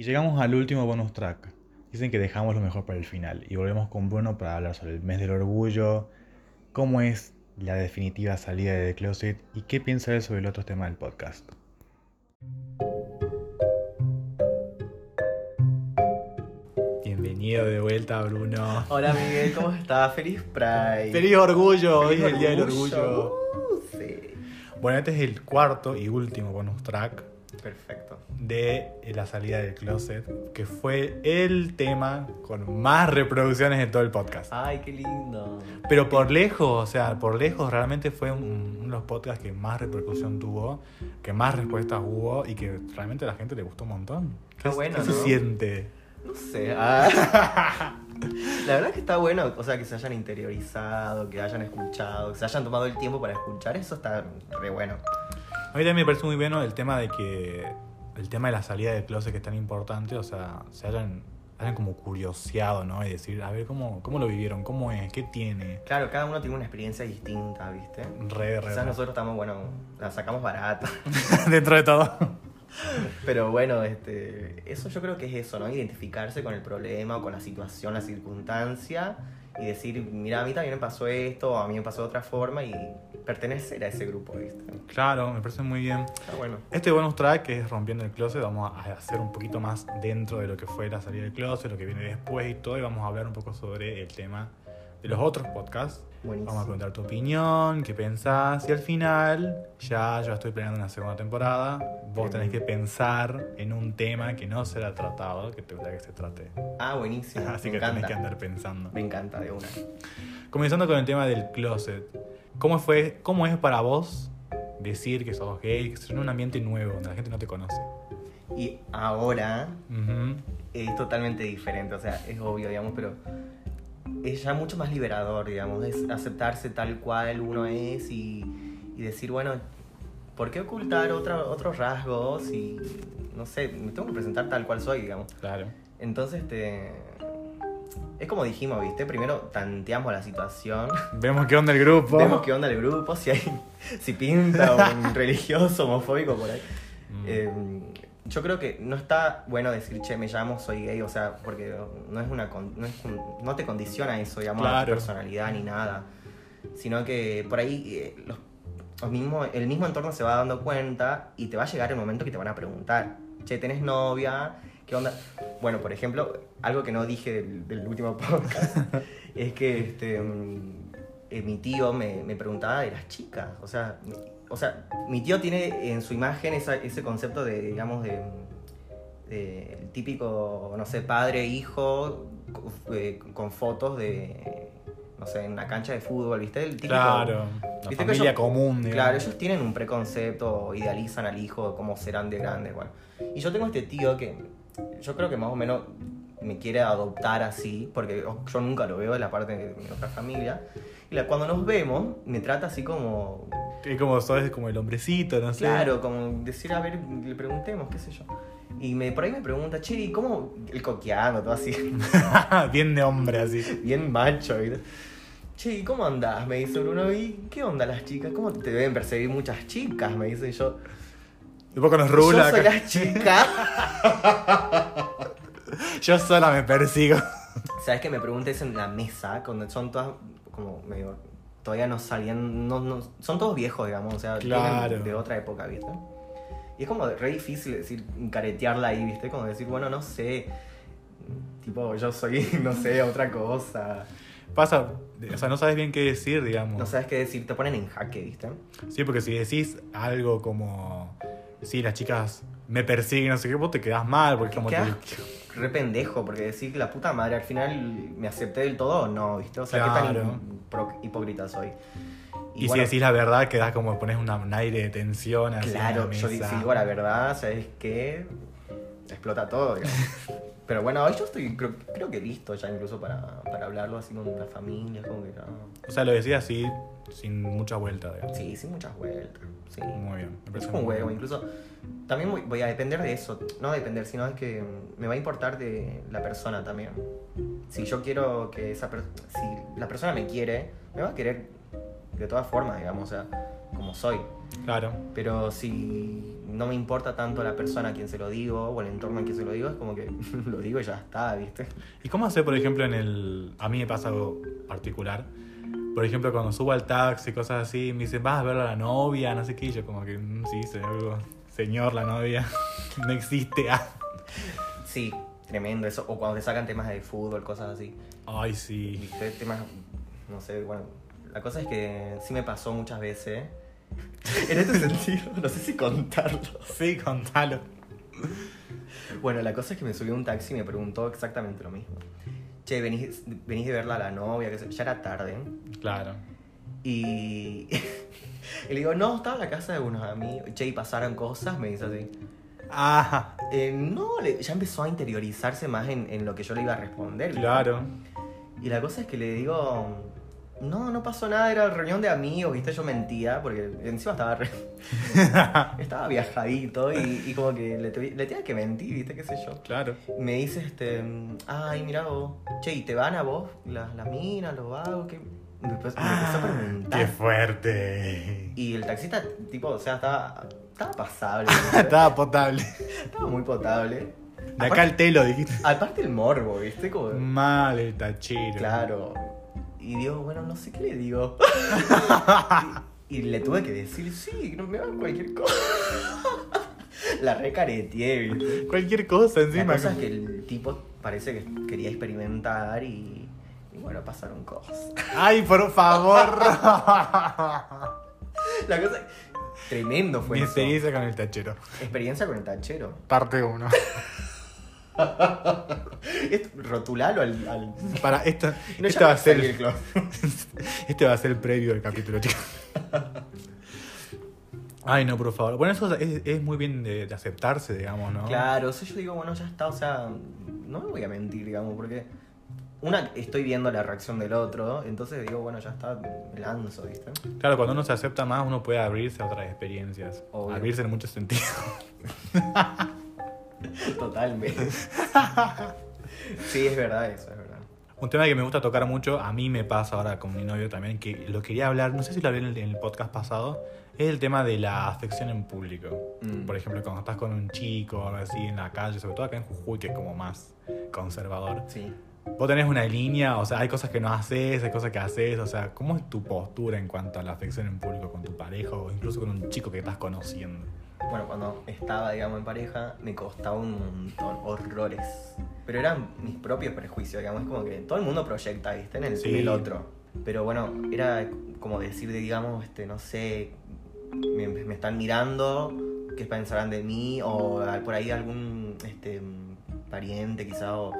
Y llegamos al último bonus track. Dicen que dejamos lo mejor para el final. Y volvemos con Bruno para hablar sobre el mes del orgullo, cómo es la definitiva salida de The Closet y qué piensa él sobre el otro tema del podcast. Bienvenido de vuelta, Bruno. Hola Miguel, ¿cómo estás? Feliz Pride. ¡Feliz orgullo! Hoy es el día del orgullo. Uh, sí. Bueno, este es el cuarto y último bonus track Perfecto. de la salida del closet, que fue el tema con más reproducciones en todo el podcast. Ay, qué lindo. Pero por lejos, o sea, por lejos realmente fue un- uno de los podcasts que más repercusión tuvo, que más respuestas hubo y que realmente a la gente le gustó un montón. Qué bueno, ¿Qué ¿no? se siente? No sé. ah. La verdad que está bueno, o sea, que se hayan interiorizado, que hayan escuchado, que se hayan tomado el tiempo para escuchar, eso está re bueno. A mí también me parece muy bueno el tema de que el tema de la salida del closet que es tan importante, o sea, se hayan, hayan como curioseado, ¿no? Y decir, a ver, ¿cómo, cómo lo vivieron? ¿Cómo es? ¿Qué tiene? Claro, cada uno tiene una experiencia distinta, ¿viste? Re, re, Quizás re. nosotros estamos, bueno, la sacamos barata. Dentro de todo. Pero bueno, este, eso yo creo que es eso, ¿no? Identificarse con el problema o con la situación, la circunstancia y decir, mira, a mí también me pasó esto, o a mí me pasó de otra forma y pertenecer a ese grupo, ¿viste? Claro, me parece muy bien. Está bueno. Este bonus track, que es Rompiendo el Closet, vamos a hacer un poquito más dentro de lo que fue la salida del closet, lo que viene después y todo, y vamos a hablar un poco sobre el tema de los otros podcasts. Buenísimo. Vamos a preguntar tu opinión, qué pensás, y al final, ya yo estoy planeando una segunda temporada, vos tenés que pensar en un tema que no será tratado, que te gustaría que se trate. Ah, buenísimo. Así me que encanta. tenés que andar pensando. Me encanta de una. Comenzando con el tema del closet. ¿Cómo, fue, ¿Cómo es para vos decir que sos gay, que estás en un ambiente nuevo, donde la gente no te conoce? Y ahora Ujú. es totalmente diferente, o sea, es obvio, digamos, pero es ya mucho más liberador, digamos, es aceptarse tal cual uno es y, y decir, bueno, ¿por qué ocultar otra, otros rasgos? Y no sé, me tengo que presentar tal cual soy, digamos. Claro. Entonces, este, es como dijimos, ¿viste? Primero tanteamos la situación, Vemos qué onda el grupo. vemos qué onda el grupo, si hay, si pinta un religioso, homofóbico por ahí. Mm. Eh, yo creo que no está bueno decir, che, me llamo, soy gay, o sea, porque no es una no, es un- no te condiciona eso, digamos, a tu personalidad ni nada. Sino que por ahí eh, los, los mismos- el mismo entorno se va dando cuenta y te va a llegar el momento que te van a preguntar, che, ¿tenés novia? ¿Qué onda? Bueno, por ejemplo, algo que no dije del, del último podcast es que este, mm, eh, mi tío me, me preguntaba de las chicas. O sea, o sea, mi tío tiene en su imagen esa- ese concepto de, digamos, de, de el típico, no sé, padre, hijo, eh, con fotos de, no sé, en una cancha de fútbol, ¿viste? El típico, Claro. La Viste familia ellos- común, digamos. Claro, ellos tienen un preconcepto, idealizan al hijo, cómo serán de grandes, bueno. Y yo tengo este tío que yo creo que más o menos me quiere adoptar así, porque yo nunca lo veo de la parte de mi otra familia. Y la- cuando nos vemos, me trata así como, Es como sos como el hombrecito, no sé. claro, como decir, a ver, le preguntemos, qué sé yo. Y me, por ahí me pregunta, che, ¿y cómo? El coqueando, todo así, Bien de hombre así. bien macho, ¿viste? Che, ¿y cómo andás? Me dice Bruno, ¿y qué onda las chicas? ¿Cómo te deben percibir muchas chicas? Me dice yo. Un poco nos rula. Yo soy acá. la chica. Yo sola me persigo. ¿Sabes que me pregunté eso en la mesa? Cuando son todas como medio. Todavía no salían. No, no, son todos viejos, digamos. O sea, Claro. de otra época, ¿viste? Y es como re difícil decir, caretearla ahí, ¿viste? Como decir, bueno, no sé. Tipo, yo soy, no sé, otra cosa. Pasa, o sea, no sabes bien qué decir, digamos. No sabes qué decir, te ponen en jaque, ¿viste? Sí, porque si decís algo como, sí, las chicas me persiguen, no sé qué, vos te quedás mal, porque como te- re pendejo, porque decir la puta madre, al final me acepté del todo o no, ¿viste? O sea, qué Claro. tan hipro- hipócrita soy. Y, bueno, si decís la verdad, quedás como pones una- un aire de tensión Claro, la yo si digo la verdad, ¿sabes qué? Explota todo. Pero bueno, hoy yo estoy, creo, creo que listo ya incluso para, para hablarlo así con la familia, como que no. O sea, lo decís así, sin mucha vuelta, digamos. Sí, sin muchas vueltas. Sí. Muy bien. Es parece un huevo, bien. incluso. También voy, voy a depender de eso. No depender, sino es que me va a importar de la persona también. Si yo quiero que esa persona. Si la persona me quiere, me va a querer de todas formas, digamos. O sea, como como soy. Claro. Pero si no me importa tanto la persona a quien se lo digo o el entorno a quien se lo digo, es como que lo digo y ya está, ¿viste? ¿Y cómo hacer, por ejemplo, en el... A mí me pasa algo particular. Por ejemplo, cuando subo al taxi, cosas así, me dicen, vas a ver a la novia, no sé qué. Y yo como que, "Mm, sí, señor, señor, la novia no existe. Ah. Sí, tremendo eso. O cuando te sacan temas de fútbol, cosas así. Ay, sí. ¿Viste? Temas, no sé, bueno. La cosa es que sí me pasó muchas veces. En este sentido, no sé si contarlo. Sí, contalo. Bueno, la cosa es que me subí a un taxi y me preguntó exactamente lo mismo. Che, venís, venís de verla a la novia, que ya era tarde. Claro. Y... y le digo, no, estaba en la casa de unos amigos. Che, y pasaron cosas, me dice así. Ah, Eh, no, le- ya empezó a interiorizarse más en, en lo que yo le iba a responder. claro. Y la cosa es que le digo, no, no pasó nada, era reunión de amigos, ¿viste? Yo mentía, porque encima estaba re- estaba viajadito y, y como que le, le tenía que mentir, ¿viste? ¿Qué sé yo? Claro. Me dice, este, ay, mira vos, che, ¿y te van a vos las, las minas, los vagos? ¿Qué? Después me empezó a preguntar. Qué fuerte. Y el taxista, tipo, o sea, estaba, estaba pasable. Estaba potable. estaba muy potable. De acá el telo, dijiste. Aparte el morbo, ¿viste? Como, Mal el tachero. Claro. Y digo, bueno, no sé qué le digo. y, y le tuve que decir, sí, no me hagan cualquier cosa. La recareteé. Cualquier cosa La encima. cosa es que el tipo parece que quería experimentar y, y bueno, pasaron cosas. Ay, por favor. La cosa tremendo fue Mi eso. experiencia con el tachero. Experiencia con el tachero. Parte 1. Rotulalo al... al... Para esto, No, va a ser club. este va a ser el previo del capítulo, chicos. Ay, no, por favor. Bueno, eso es, es muy bien de, de aceptarse, digamos, ¿no? Claro, o sea, yo digo, bueno, ya está, o sea, no me voy a mentir, digamos, porque una, estoy viendo la reacción del otro, entonces digo, bueno, ya está, me lanzo, ¿viste? Claro, cuando uno se acepta más, uno puede abrirse a otras experiencias. Obvio. Abrirse en muchos sentidos. Totalmente. sí, es verdad eso, es verdad. Un tema que me gusta tocar mucho, a mí me pasa ahora con mi novio también, que lo quería hablar, no sé si lo hablé en el, en el podcast pasado, es el tema de la afección en público. Mm. Por ejemplo, cuando estás con un chico o así en la calle, sobre todo acá en Jujuy, que es como más conservador. Sí. Vos tenés una línea, o sea, hay cosas que no haces, hay cosas que haces, o sea, ¿cómo es tu postura en cuanto a la afección en público con tu pareja o incluso con un chico que estás conociendo? Bueno, cuando estaba, digamos, en pareja, me costaba un montón, horrores. Pero eran mis propios prejuicios, digamos, es como que todo el mundo proyecta, ¿viste? En el, Sí. en el otro. Pero bueno, era como decir, digamos, este, no sé, me, me están mirando, qué pensarán de mí, o al- por ahí algún este, pariente quizá, o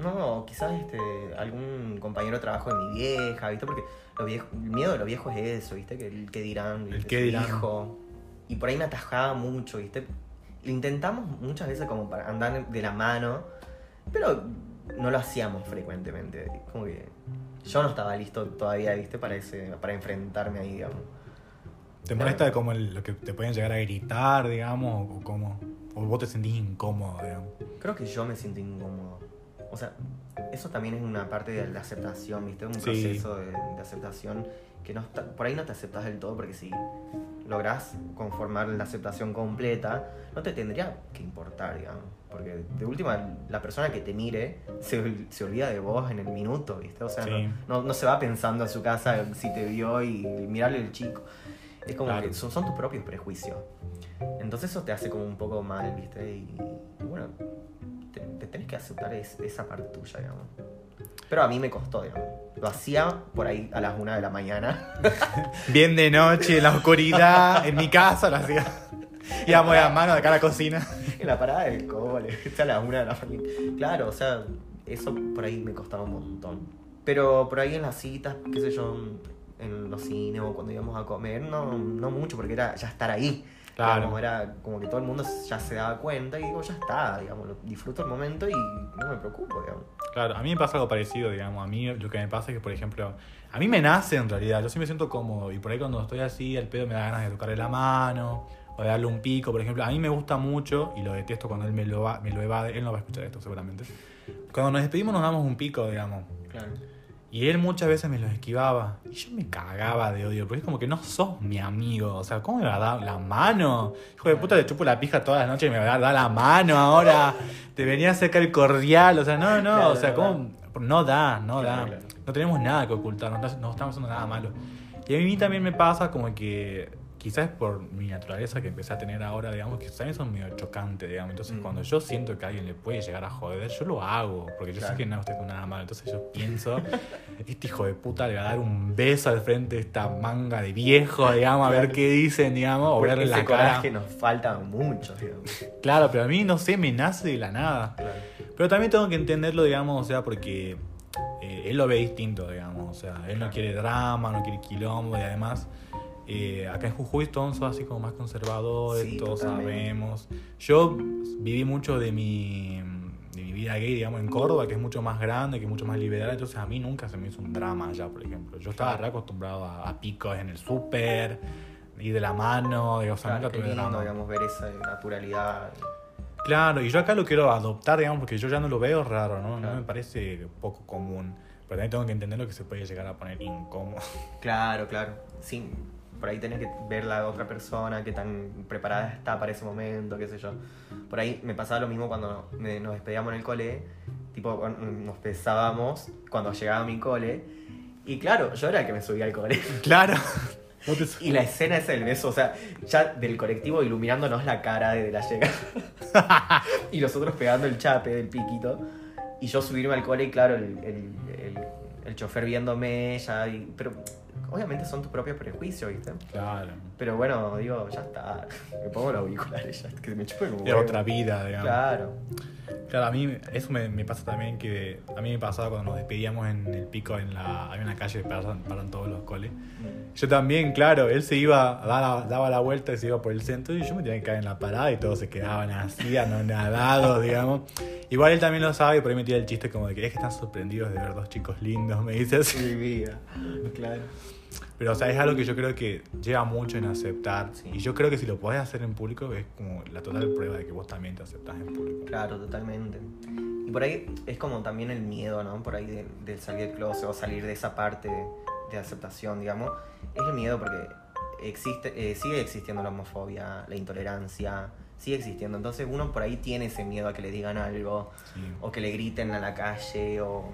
no, quizás este, algún compañero de trabajo de mi vieja, ¿viste? Porque lo viejo, el miedo de los viejos es eso, ¿viste? Que el qué dirán, El Su dirán. hijo. Y por ahí me atajaba mucho, ¿viste? Lo intentamos muchas veces como para andar de la mano, pero no lo hacíamos frecuentemente. Como que yo no estaba listo todavía, ¿viste? Para, ese, para enfrentarme ahí, digamos. ¿Te molesta como el- lo que te pueden llegar a gritar, digamos, o cómo? ¿O vos te sentís incómodo, digamos? Creo que yo me siento incómodo. O sea, eso también es una parte de la aceptación, ¿viste? Un Sí. proceso de, de aceptación que no está- por ahí no te aceptas del todo porque si lográs conformar la aceptación completa, no te tendría que importar, digamos. Porque de última, la persona que te mire se, se olvida de vos en el minuto, ¿viste? O sea, Sí. no, no, no se va pensando en su casa si te vio y mirarle el chico. Es como Claro. que son, son tus propios prejuicios. Entonces eso te hace como un poco mal, ¿viste? Y, y bueno, te, te tenés que aceptar es- esa parte tuya, digamos. Pero a mí me costó, digamos. Lo hacía por ahí a las una de la mañana. Bien de noche, en la oscuridad, en mi casa lo hacía. Íbamos de a mano de acá a la cocina. en la parada del cole, a las una de la mañana. Claro, o sea, eso por ahí me costaba un montón. Pero por ahí en las citas, qué sé yo, en los cines o cuando íbamos a comer, no, no mucho, porque era ya estar ahí. Claro. Digamos, era como que todo el mundo ya se daba cuenta y digo, ya está, digamos, disfruto el momento y no me preocupo, digamos. Claro, a mí me pasa algo parecido, digamos. A mí lo que me pasa es que, por ejemplo, a mí me nace en realidad. Yo sí me siento cómodo. Y por ahí cuando estoy así, al pedo me da ganas de tocarle la mano o de darle un pico, por ejemplo. A mí me gusta mucho y lo detesto cuando él me lo, va- me lo evade. Él no va a escuchar esto seguramente. Cuando nos despedimos nos damos un pico, digamos. Claro. Y él muchas veces me los esquivaba. Y yo me cagaba de odio, porque es como que no sos mi amigo. O sea, ¿cómo me va a dar la mano? Hijo de puta, le chupo la pija todas las noches y me va a dar la mano ahora. Te venía a sacar el cordial. O sea, no, no. Claro, o sea, ¿cómo? No da, no Claro, da. claro. No tenemos nada que ocultar, no, no estamos haciendo nada malo. Y a mí también me pasa como que quizás por mi naturaleza que empecé a tener ahora, digamos, que también son medio chocantes, digamos. Entonces, Mm. cuando yo siento que a alguien le puede llegar a joder, yo lo hago, porque yo Claro. sé que no estoy con nada malo. Entonces yo pienso, este hijo de puta le va a dar un beso al frente de esta manga de viejo, digamos, a ver qué dicen, digamos, o verle la cara. coraje nos falta mucho, digamos. Claro, pero a mí no sé, me nace de la nada. Claro. Pero también tengo que entenderlo, digamos, o sea, porque eh, él lo ve distinto, digamos. O sea, él no quiere drama, no quiere quilombo y además. Eh, acá en Jujuy todos son así como más conservadores, Sí, todos totalmente. sabemos. Yo viví mucho de mi, de mi vida gay, digamos, en Córdoba, que es mucho más grande, que es mucho más liberal, entonces a mí nunca se me hizo un drama allá, por ejemplo. Yo estaba re acostumbrado a, a picos en el súper, ir de la mano, digamos, o sea, Claro, nunca tuve lindo, drama. digamos, ver esa naturalidad. Claro, y yo acá lo quiero adoptar, digamos, porque yo ya no lo veo raro, ¿no? No Claro. me parece poco común. Pero también tengo que entender lo que se puede llegar a poner incómodo. Claro, claro. Sí, por ahí tenés que ver la otra persona, qué tan preparada está para ese momento, qué sé yo. Por ahí me pasaba lo mismo cuando me- nos despedíamos en el cole. Tipo, nos besábamos cuando llegaba a mi cole. Y claro, yo era el que me subía al cole. Claro. Y la escena esa del beso, o sea, ya del colectivo iluminándonos la cara desde la llegada. y nosotros pegando el chape del piquito. Y yo subirme al cole y claro, el, el, el- el chofer viéndome ya. y- pero obviamente son tus propios prejuicios, ¿viste? Claro. Pero bueno, digo, ya está. Me pongo los auriculares ya, que me huevo. otra vida, digamos. Claro. Claro, a mí eso me, me pasa también que a mí me pasaba cuando nos despedíamos en el pico, en la, había una calle que paran, paran todos los coles. Yo también, claro, él se iba, daba, daba la vuelta y se iba por el centro y yo me tenía que caer en la parada y todos se quedaban así, anonadados, digamos. Igual él también lo sabe y por ahí me tira el chiste como de que es que están sorprendidos de ver dos chicos lindos, me dice así. Mi vida. Claro. Pero, o sea, es algo que yo creo que lleva mucho en aceptar. Sí. Y yo creo que si lo podés hacer en público es como la total prueba de que vos también te aceptás en público. Claro, totalmente. Y por ahí es como también el miedo, ¿no? Por ahí de, de salir del closet o salir de esa parte de, de aceptación, digamos. Es el miedo porque existe, eh, sigue existiendo la homofobia, la intolerancia, sigue existiendo. Entonces uno por ahí tiene ese miedo a que le digan algo Sí. o que le griten a la calle o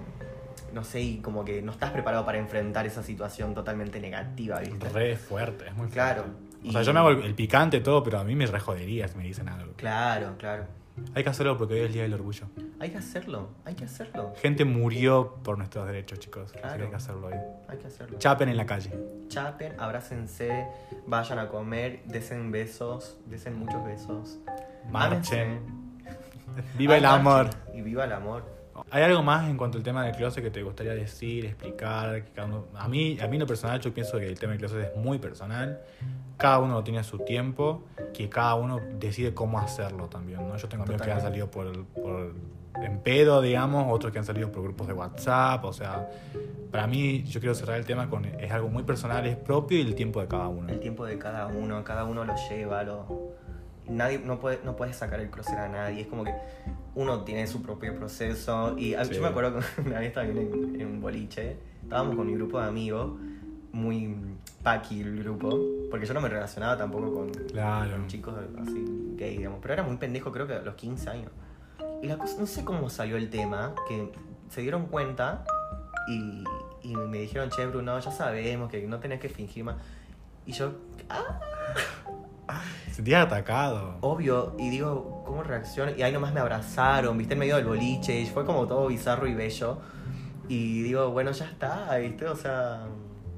no sé, y como que no estás preparado para enfrentar esa situación totalmente negativa, ¿viste? Re fuerte, es muy Claro. fuerte. O sea, yo me hago el, picante todo, pero a mí me re jodería si me dicen algo. Claro, claro. Hay que hacerlo porque hoy es el Día del Orgullo. Hay que hacerlo, hay que hacerlo, Gente murió por nuestros derechos, chicos. Así que Claro. hay que hacerlo hoy. hay que hacerlo. Chapen en la calle. chapen, abrácense, vayan a comer, desen besos, desen muchos besos. Marchen. Ámense. Viva el amor. marchen. Y viva el amor. ¿Hay algo más en cuanto al tema del closet que te gustaría decir, explicar? Que cada uno- A mí, a mí en lo personal yo pienso que el tema del closet es muy personal. Cada uno tiene su tiempo, que cada uno decide cómo hacerlo también, ¿no? Yo tengo amigos que han Totalmente. salido por, por en pedo, digamos, otros que han salido por grupos de WhatsApp, o sea, para mí yo quiero cerrar el tema con es algo muy personal, es propio y el tiempo de cada uno. El tiempo de cada uno, cada uno lo lleva, lo... Nadie, no puede, no puedes sacar el closet a nadie, es como que uno tiene su propio proceso y a- Sí. yo me acuerdo que una vez también en, en un boliche, estábamos con mi grupo de amigos, muy paqui el grupo, porque yo no me relacionaba tampoco con, Claro. con chicos así gay, digamos, pero era muy pendejo, creo que a los 15 años. Y la cosa, no sé cómo salió el tema, que se dieron cuenta y, y me dijeron, che, Bruno, ya sabemos que no tenés que fingir más. Y yo, ah, Sentías atacado. obvio, y digo, ¿cómo reacciono? Y ahí nomás me abrazaron, viste, en medio del boliche, y fue como todo bizarro y bello. Y digo, bueno, ya está, viste, o sea,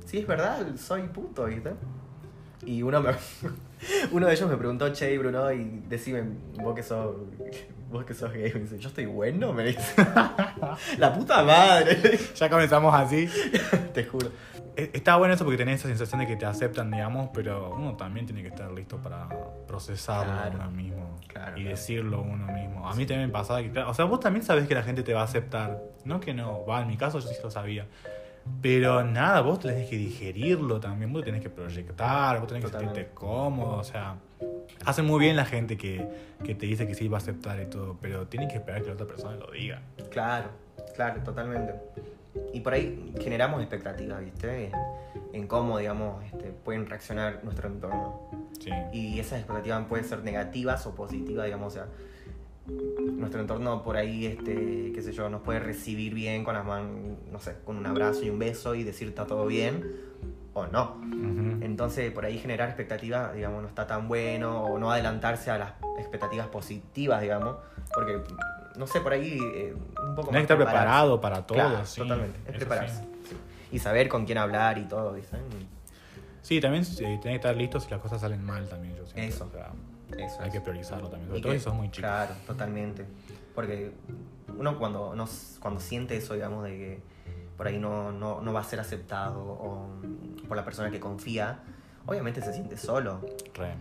sí es verdad, soy puto, viste. Y uno, me, uno de ellos me preguntó, che, Bruno, y decime, vos que sos, vos que sos gay, me dice, yo estoy bueno, me dice. La puta madre, Ya comenzamos así. te juro. E- Está bueno eso porque tenés esa sensación de que te aceptan, digamos, pero uno también tiene que estar listo para procesarlo Claro. uno mismo Claro, y decirlo uno mismo. A mí también me pasaba que, claro, o sea, vos también sabés que la gente te va a aceptar. No que no, va, en mi caso yo sí lo sabía. Pero nada, vos tenés que digerirlo también, vos tenés que proyectar, vos tenés que Totalmente. sentirte cómodo, o sea, hace muy bien la gente que, que te dice que sí va a aceptar y todo, pero tienen que esperar que la otra persona lo diga. Claro, claro, totalmente. Y por ahí generamos expectativas, ¿viste? En, en cómo, digamos, este, pueden reaccionar nuestro entorno. Sí. Y esas expectativas pueden ser negativas o positivas, digamos, o sea, nuestro entorno por ahí, este, qué sé yo, nos puede recibir bien con las manos, no sé, con un abrazo y un beso y decir está todo bien, o no. Entonces, por ahí generar expectativas, digamos, no está tan bueno, o no adelantarse a las expectativas positivas, digamos, porque, no sé, por ahí eh, un poco que estar preparado para todo. Claro, sí, totalmente, es prepararse. sí. Y saber con quién hablar y todo, ¿viste? Sí, también eh, tenés que estar listo si las cosas salen mal también, yo siento. Eso. O sea, Eso hay que priorizarlo también, sobre Y todo que- si sos muy chico. Claro, totalmente. Porque uno cuando, no, cuando siente eso, digamos, de que por ahí no, no, no va a ser aceptado o por la persona que confía, obviamente se siente solo. Re.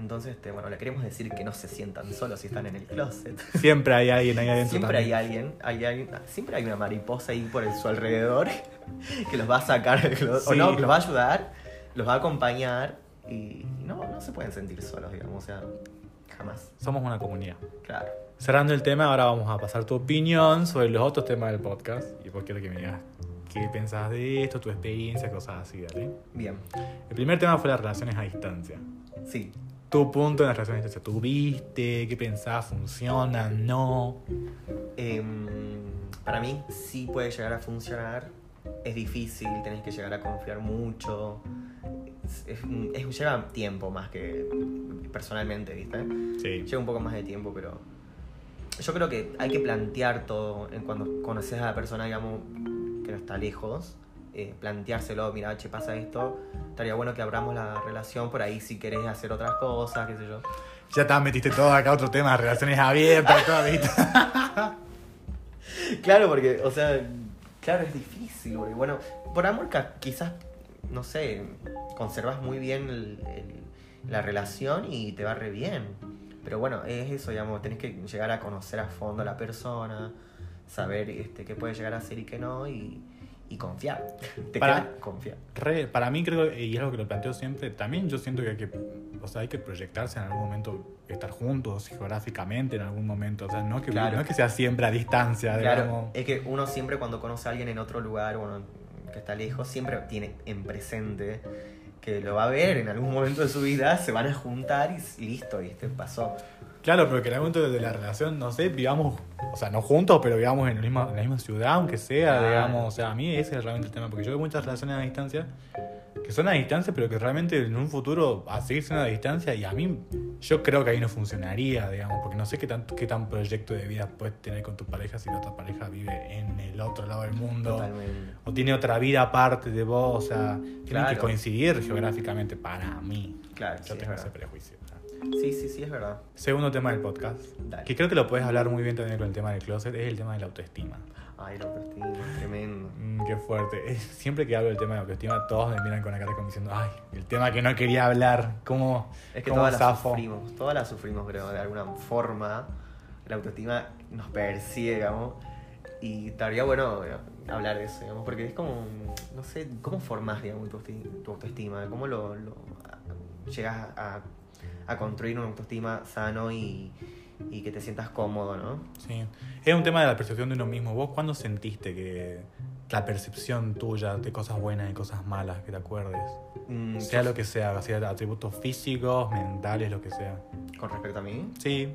Entonces, este, bueno, le queremos decir que no se sientan solos si están en el closet. Siempre hay alguien ahí adentro. Siempre hay alguien, hay alguien, siempre hay una mariposa ahí por el- su alrededor que los va a sacar del closet. O no, que los va a ayudar, los va a acompañar y no, no se pueden sentir solos, digamos, o sea, jamás. Somos una comunidad. Claro. Cerrando el tema, ahora vamos a pasar tu opinión sobre los otros temas del podcast. Y pues quiero que me digas qué pensás de esto, tu experiencia, cosas así, ¿vale? Bien, El primer tema fue las relaciones a distancia. sí. Tu punto en las relaciones distancia. ¿Tuviste? ¿Qué pensás? ¿Funcionan? ¿No? Em, para mí sí puede llegar a funcionar. Es difícil, tenés que llegar a confiar mucho. Es, es- es- lleva tiempo más que personalmente, ¿viste? Sí. Lleva un poco más de tiempo, pero yo creo que hay que plantear todo en cuando conoces a la persona, digamos, que no está lejos. Eh, planteárselo, mira, che, pasa esto, estaría bueno que abramos la relación por ahí si querés hacer otras cosas, qué sé yo. Ya te metiste todo acá, otro tema, relaciones abiertas, todo, ¿viste? Claro, porque, o sea, claro, es difícil, porque bueno, por amor quizás, no sé, conservas muy bien el- el- la relación y te va re bien. Pero bueno, es eso, digamos, tenés que llegar a conocer a fondo a la persona, saber este, qué puede llegar a hacer y qué no, y, y confiar. Te Para- queda confiar. Re, para mí creo, y es algo que lo planteo siempre, también yo siento que hay que, o sea, hay que proyectarse en algún momento, estar juntos geográficamente en algún momento, o sea, no que, Claro. no es que sea siempre a distancia, Claro, digamos. es que uno siempre cuando conoce a alguien en otro lugar, bueno, que está lejos, siempre tiene en presente que lo va a ver en algún momento de su vida, se van a juntar y listo, ¿viste? Pasó. Claro, pero que en algún momento de la relación, no sé, vivamos, o sea, no juntos, pero vivamos en, el mismo, en la misma ciudad, aunque sea, digamos, o sea, a mí ese es realmente el tema, porque yo veo muchas relaciones a distancia que son a distancia, pero que realmente en un futuro a seguir siendo a distancia, y a mí, yo creo que ahí no funcionaría, digamos, porque no sé qué tan, qué tan proyecto de vida puedes tener con tu pareja si la otra pareja vive en el otro lado del mundo. Totalmente. O tiene otra vida aparte de vos, o sea, tienen que Claro. coincidir geográficamente para mí. Claro, Yo sí, tengo ese prejuicio. Sí, sí, sí, es verdad. Segundo tema del podcast, Dale. que creo que lo puedes hablar muy bien también con el tema del closet, es el tema de la autoestima. Ay, la autoestima, tremendo. Mm, qué fuerte. Siempre que hablo del tema de la autoestima, todos me miran con la cara como diciendo, ay, el tema que no quería hablar, ¿cómo, Es que cómo todas la sufrimos, todas la sufrimos, creo, de alguna forma. La autoestima nos persigue, digamos. Y estaría bueno eh, hablar de eso, digamos, porque es como, no sé, ¿cómo formas, digamos, tu autoestima? ¿Cómo lo, lo- llegas a, a construir una autoestima sano y, y que te sientas cómodo, ¿no? Sí. Es un tema de la percepción de uno mismo. ¿Vos cuándo sentiste que la percepción tuya de cosas buenas y cosas malas, que te acuerdes? Mm, Sea lo que sea, sea atributos físicos, mentales, lo que sea. Con respecto a mí, Sí,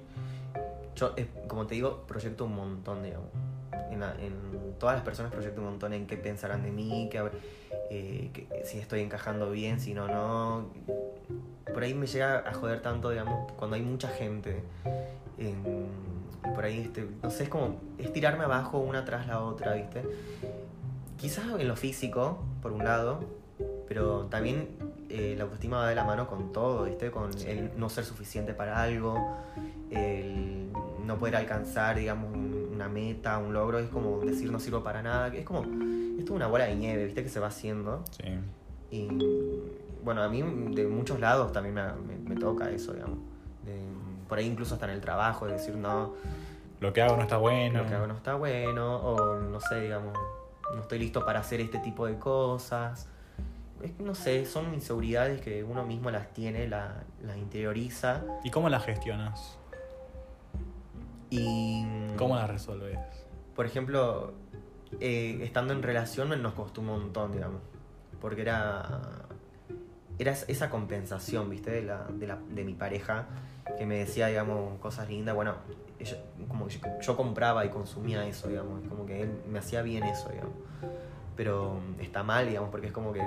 Yo, eh, como te digo, proyecto un montón, digamos. En, en todas las personas proyecto un montón en qué pensarán de mí, qué, eh, que- si estoy encajando bien, si no, no. Por ahí me llega a joder tanto, digamos, cuando hay mucha gente. en- y por ahí, este, no sé, es como estirarme abajo una tras la otra, ¿viste? Quizás en lo físico, por un lado, pero también eh, la autoestima va de la mano con todo, ¿viste? Con Sí. el no ser suficiente para algo, el no poder alcanzar, digamos, un- una meta, un logro, es como decir no sirvo para nada, es como, es toda una bola de nieve, ¿viste? Que se va haciendo. sí. Y bueno, a mí de muchos lados también me, me- me toca eso, digamos. De- por ahí incluso hasta en el trabajo, de decir, no, Lo que hago no está bueno. lo que hago no está bueno, o no sé, digamos, no estoy listo para hacer este tipo de cosas. Es no sé, son inseguridades que uno mismo las tiene, la- las interioriza ¿Y cómo las gestionas? Y... ¿Cómo las resolves? Por ejemplo, eh, estando en relación nos costó un montón, digamos. Porque era. Era es- esa compensación, ¿viste? De, la, de, la, de mi pareja que me decía, digamos, cosas lindas. Bueno, ella- como que yo, yo compraba y consumía eso, digamos. Como que él me hacía bien eso, digamos. Pero mm, está mal, digamos, porque es como que.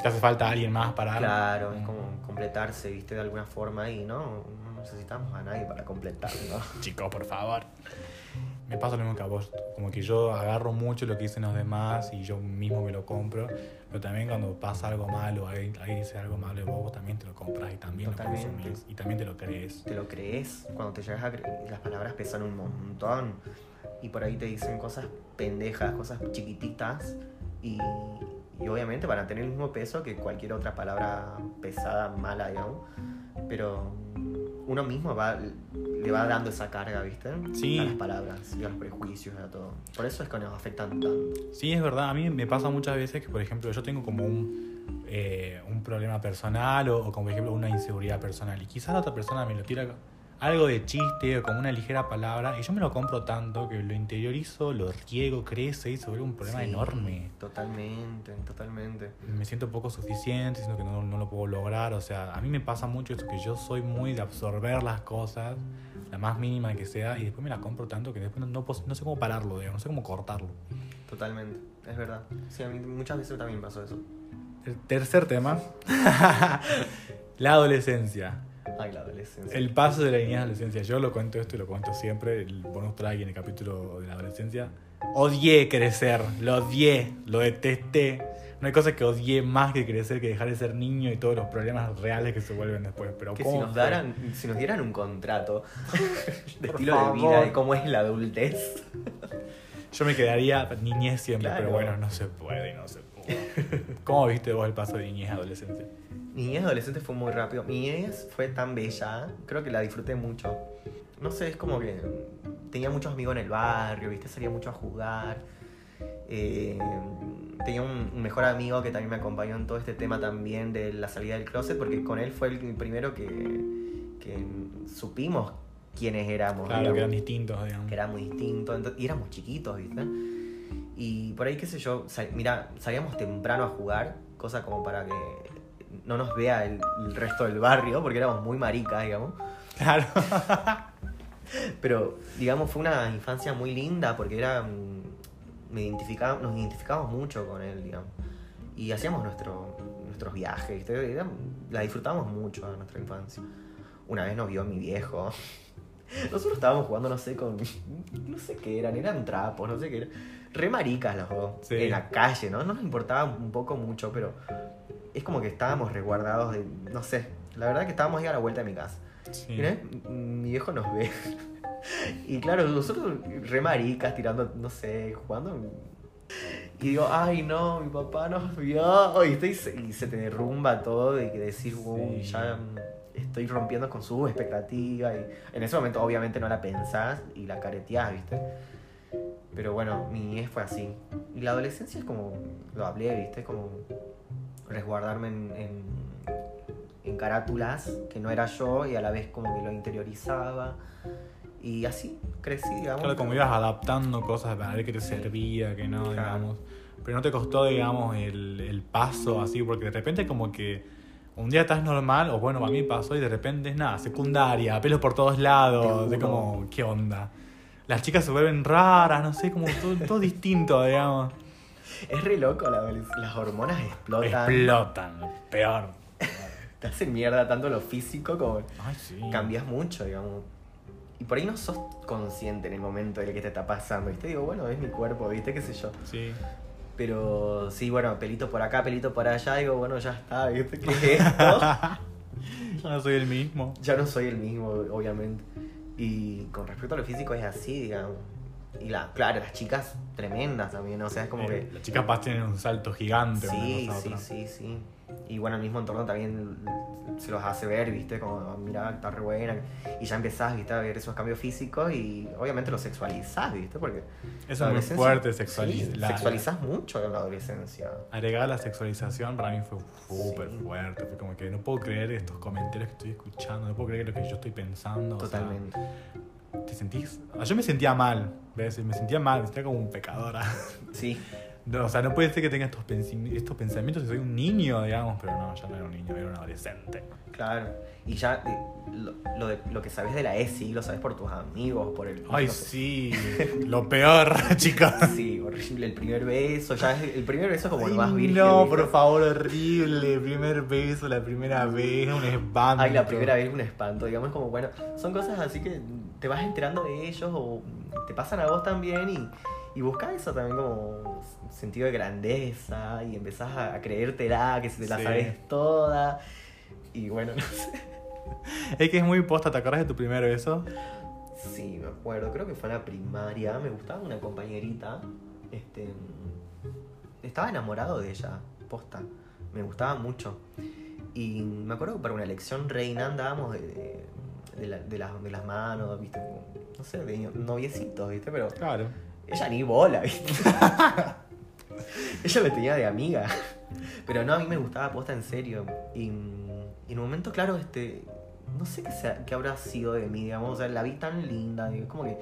Te hace falta alguien más para... Claro, es como completarse, ¿viste? De alguna forma y no necesitamos a nadie para completar, ¿no? Chicos, por favor. Me pasa lo mismo que a vos. Como que yo agarro mucho lo que dicen los demás y yo mismo me lo compro. Pero también cuando pasa algo malo, alguien, alguien dice algo malo de vos, vos también te lo compras y también Totalmente. lo consumís. Y también te lo crees. te lo crees, cuando te llegas a creer, las palabras pesan un montón y por ahí te dicen cosas pendejas, cosas chiquititas y, y obviamente van a tener el mismo peso que cualquier otra palabra pesada, mala, digamos, pero uno mismo va, le va dando esa carga, ¿viste? Sí. A las palabras y a los prejuicios y a todo. Por eso es que nos afectan tanto. Sí, es verdad. A mí me pasa muchas veces que, por ejemplo, yo tengo como un, eh, un problema personal o, o como, por ejemplo, una inseguridad personal. Y quizás la otra persona me lo tira algo de chiste o como una ligera palabra y yo me lo compro tanto que lo interiorizo, lo riego, crece y se vuelve un problema Sí, enorme. Totalmente, totalmente. Me siento poco suficiente, siento que no, no lo puedo lograr. O sea, a mí me pasa mucho eso que yo soy muy de absorber las cosas, la más mínima que sea, y después me la compro tanto que después no, no sé cómo pararlo, digamos, no sé cómo cortarlo. Totalmente, es verdad. Sí, a mí muchas veces también pasó eso. El tercer tema, la adolescencia. Ay, la adolescencia. El paso de la niñez a la adolescencia. Yo lo cuento esto y lo cuento siempre. El bonus track en el capítulo de la adolescencia. Odié crecer, lo odié, lo detesté. No hay cosa que odié más que crecer, que dejar de ser niño y todos los problemas reales que se vuelven después. Pero Que ¿cómo si nos, daran, si nos dieran un contrato de Por estilo de vida, favor. de cómo es la adultez. Yo me quedaría niñez siempre, Claro. pero bueno, no se puede, no se. ¿Cómo viste vos el paso de niñez a adolescencia? Mi niñez adolescente fue muy rápido. Mi niñez fue tan bella, creo que la disfruté mucho. No sé, es como que tenía muchos amigos en el barrio, ¿viste? Salía mucho a jugar. Eh, tenía un, mejor amigo que también me acompañó en todo este tema también de la salida del closet, porque con él fue el primero que, que supimos quiénes éramos. Claro, digamos que eran distintos, digamos. que era muy distinto, ento- y éramos chiquitos, ¿viste? Y por ahí, qué sé yo, sal- mira, salíamos temprano a jugar, cosa como para que no nos vea el, el resto del barrio, porque éramos muy maricas, digamos. Claro. Pero, digamos, fue una infancia muy linda porque era. mm, Me identificaba, nos identificábamos mucho con él, digamos. Y hacíamos nuestro, nuestros viajes. Era- la disfrutábamos mucho nuestra infancia. Una vez nos vio mi viejo. Nosotros estábamos jugando, no sé, con. No sé qué eran, eran trapos, no sé qué eran. Re maricas los dos. Sí. En la calle, ¿no? No nos importaba un poco mucho, pero. Es como que estábamos resguardados de. No sé. La verdad que estábamos ahí a la vuelta de mi casa. Sí. Y vez mi viejo nos ve. Y claro, nosotros re maricas, tirando, no sé, jugando. Y digo, ay no, mi papá nos vio. Y, estoy, y se te derrumba todo y que decir, uy, Sí. ya estoy rompiendo con su expectativa. Y en ese momento obviamente no la pensás y la careteás, ¿viste? Pero bueno, mi niñez fue así. Y la adolescencia es como, lo hablé, ¿viste? Como resguardarme en, en, en carátulas que no era yo y a la vez como que lo interiorizaba. Y así crecí, digamos. Claro, como ibas adaptando cosas para ver qué te servía, que no, Claro. digamos. Pero no te costó, digamos, el, el paso así, porque de repente como que un día estás normal, o bueno, a mí pasó y de repente es nada, secundaria, pelos por todos lados, de como, ¿qué onda? Las chicas se vuelven raras, no sé, como todo, todo distinto, digamos. Es re loco, la las hormonas explotan. Explotan, lo peor. Te hacen mierda tanto lo físico como Ay, sí. cambias mucho, digamos. Y por ahí no sos consciente en el momento en el que te está pasando. ¿Viste? Digo, bueno, es mi cuerpo, ¿viste? ¿Qué sé yo? Sí. Pero sí, bueno, pelito por acá, pelito por allá. Digo, bueno, ya está, ¿viste? ¿Qué es esto? Yo no soy el mismo. ya no soy el mismo, obviamente. Y con respecto a lo físico es así, digamos. Y la, claro, las chicas tremendas también, o sea, es como Eh, que... Las chicas pas tienen un salto gigante. una Sí, cosa a sí, otra. sí, sí. Y bueno, el mismo entorno también se los hace ver, ¿viste? Como, mira, está re buena. Y ya empezás, ¿viste? A ver esos cambios físicos y obviamente los sexualizás, ¿viste? Porque... Eso es muy fuerte, sí, sexualizar. sexualizás mucho en la adolescencia. Agregar la sexualización para mí fue súper Sí. fuerte. Fue como que no puedo creer estos comentarios que estoy escuchando, no puedo creer lo que yo estoy pensando. o sea, Totalmente. Te sentís. Yo me sentía mal, ¿ves? Me sentía mal, me sentía como un pecador. Sí, No, o sea, no puede ser que tenga estos, estos pensamientos y soy un niño, digamos, pero no, ya no era un niño, era un adolescente. claro. Y ya eh, lo, lo, de- lo que sabes de la ESI lo sabes por tus amigos, por el. Ay, no sé. sí, lo peor, chicos. Sí, horrible. El primer beso, ya es, el primer beso es como el Ay, más virgen. No, por favor, horrible. El primer beso, la primera vez, un espanto. Ay, la primera vez un espanto, digamos, como bueno, son cosas así que te vas enterando de ellos o te pasan a vos también y, y buscas eso también como sentido de grandeza y empezás a, a creértela, que se te la Sí. sabes toda. Y bueno, no sé. Es que es muy posta, ¿te acuerdas de tu primer beso? Sí, me acuerdo, creo que fue en la primaria, me gustaba una compañerita, este, estaba enamorado de ella, posta, me gustaba mucho. Y me acuerdo que para una elección reina andábamos de, de, de la- de las, de las manos, viste, no sé, de noviecitos, viste, pero Claro. ella ni bola, viste. ella me tenía de amiga. Pero no, a mí me gustaba posta en serio. Y, y en un momento, claro, este. No sé qué, sea, qué habrá sido de mí, digamos. O sea, la vi tan linda. como que.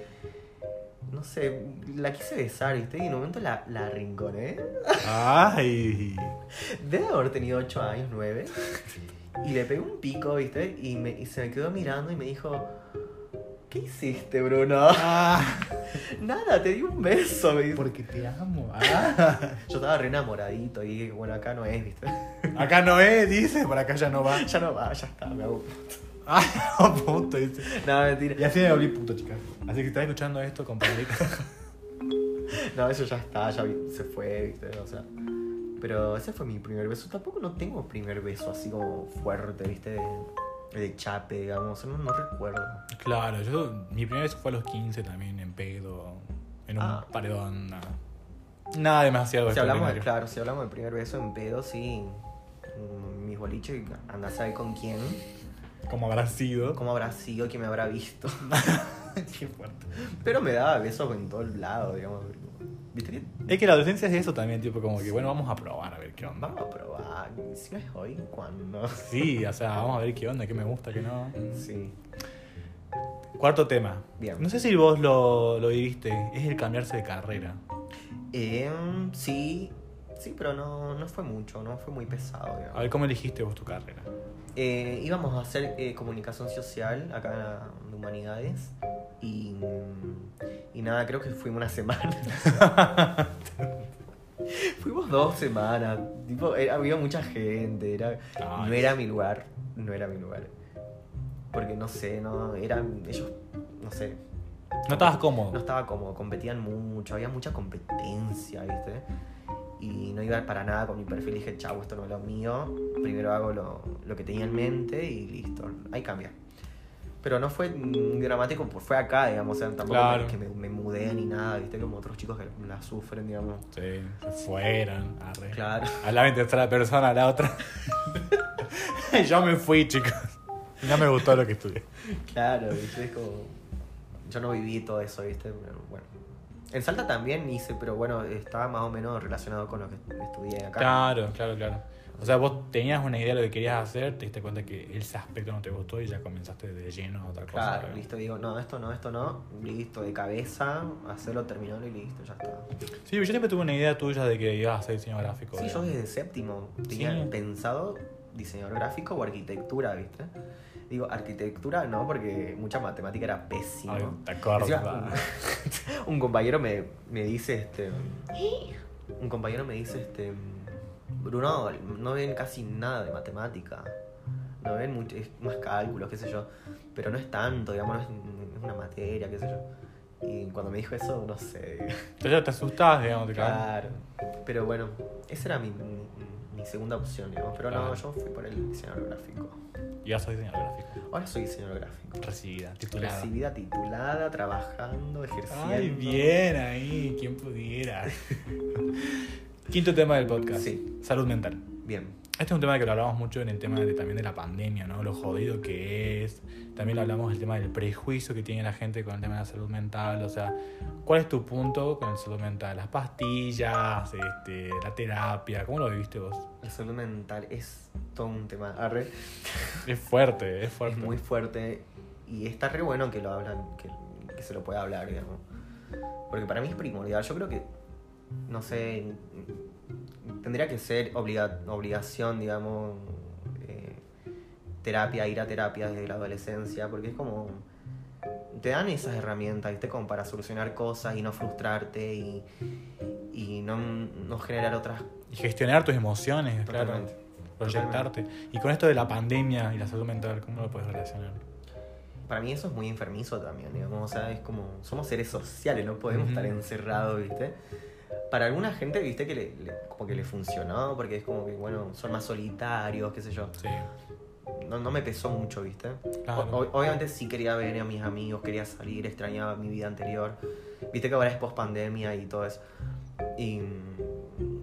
No sé, la quise besar, ¿viste? Y en un momento la, la arrinconé. Ay. Debe haber tenido 8 años, 9. Y le pegué un pico, ¿viste? Y, me, y se me quedó mirando y me dijo. ¿Qué hiciste, Bruno? Ah, Nada, te di un beso, me porque te amo. Ah. Yo estaba re enamoradito y dije, bueno, acá no es, ¿viste? Acá no es, dice, por acá ya no va. ya no va, ya está, me hago. No, puto, dice. No, mentira. Y así me volví puto, chicas. Así que estás escuchando esto, compañerita. No, eso ya está, ya se fue, ¿viste? O sea. Pero ese fue mi primer beso. Tampoco no tengo primer beso así como fuerte, ¿viste? De, de chape, digamos. No, no recuerdo. Claro, yo, mi primer beso fue a los 15 también, en pedo, en un Ah. paredón, nada. Nada demasiado Si hablamos, de, claro, si hablamos del primer beso en pedo, sí. mm, Mis boliches, anda a saber con quién, Como habrá sido. cómo habrá sido, quién me habrá visto. Qué fuerte. Pero me daba besos en todo el lado, digamos. ¿Viste? Es que la adolescencia es eso también, tipo, como que, bueno, vamos a probar a ver qué onda. Vamos a probar. Si no es hoy, ¿cuándo? Sí, o sea, vamos a ver qué onda, qué me gusta, qué no. Sí. Cuarto tema. Bien. No sé si vos lo, lo viviste, es el cambiarse de carrera. Em, sí, sí, pero no, no fue mucho, no fue muy pesado. digamos. A ver, ¿cómo elegiste vos tu carrera? Eh, íbamos a hacer eh, comunicación social acá en Humanidades y, y nada, creo que fuimos una semana. fuimos dos semanas, tipo, era- había mucha gente, era, Ay. no era mi lugar, no era mi lugar. Porque no sé, no, eran ellos, no sé, No estabas cómodo. no estaba cómodo, competían mucho, había mucha competencia, ¿viste? Y no iba para nada con mi perfil, dije, chau, esto no es lo mío, primero hago lo, lo que tenía en mente y listo, ahí cambia. Pero no fue dramático, pues fue acá, digamos, o sea, tampoco Claro. que me, me mudé ni nada, ¿viste? Como otros chicos que la sufren, digamos. Sí, se fueron. Arre. Claro. Hablaba en tercera persona a la otra. Yo me fui, chicos. Y no me gustó lo que estudié. Claro, ¿viste? Es como... Yo no viví todo eso, ¿viste? Bueno. En Salta también hice, pero bueno, estaba más o menos relacionado con lo que estudié acá. Claro, claro, claro. O sea, vos tenías una idea de lo que querías hacer, te diste cuenta que ese aspecto no te gustó y ya comenzaste de lleno a otra cosa. Claro, listo, digo, no, esto no, esto no, listo, de cabeza, hacerlo, terminarlo y listo, ya está. Sí, yo siempre tuve una idea tuya de que ibas a ser diseño gráfico. Sí, yo desde séptimo tenía Sí. pensado diseñador gráfico o arquitectura, ¿viste? Digo, arquitectura no, porque mucha matemática era pésimo. Ay, te. Encima, un, un compañero me, me dice, este... Un compañero me dice, este... Bruno, no ven casi nada de matemática. No ven mucho, es más cálculos, qué sé yo. Pero no es tanto, digamos, no es, es una materia, qué sé yo. Y cuando me dijo eso, no sé. Entonces ya te asustabas, digamos. Claro. Pero bueno, esa era mi, mi, mi segunda opción, digamos. Pero Claro. no, yo fui por el diseñador gráfico. Y ya soy diseñador gráfico. Ahora soy diseñador gráfico. Recibida, titulada. Recibida, titulada, trabajando, ejerciendo. Ay, bien ahí, quien pudiera. Quinto tema del podcast. Sí. Salud mental. Bien. Este es un tema que lo hablamos mucho en el tema de, también de la pandemia, ¿no? Lo jodido que es. También lo hablamos del tema del prejuicio que tiene la gente con el tema de la salud mental. O sea, ¿cuál es tu punto con la salud mental? Las pastillas, este, la terapia, ¿cómo lo viviste vos? La salud mental es todo un tema. Arre. Es fuerte, es Es fuerte. muy fuerte. Y está re bueno que lo hablan, que que se lo pueda hablar, digamos. Porque para mí es primordial. Yo creo que, no sé, tendría que ser obliga- obligación, digamos, eh, terapia, ir a terapia desde la adolescencia, porque es como te dan esas herramientas, ¿viste? Como para solucionar cosas y no frustrarte y, y no, no generar otras... Y gestionar tus emociones, claro. Totalmente. Proyectarte. Y con esto de la pandemia y la salud mental, ¿cómo lo puedes relacionar? Para mí eso es muy enfermizo también, digamos, o sea, es como, somos seres sociales, no podemos estar encerrados, ¿viste? Para alguna gente, ¿viste? Que le, le- como que le funcionó, porque es como que, bueno, son más solitarios, qué sé yo. Sí. No, no me pesó mucho, ¿viste? Claro. O- obviamente sí quería ver a mis amigos, quería salir, extrañaba mi vida anterior. Viste que ahora es post pandemia y todo eso. Y,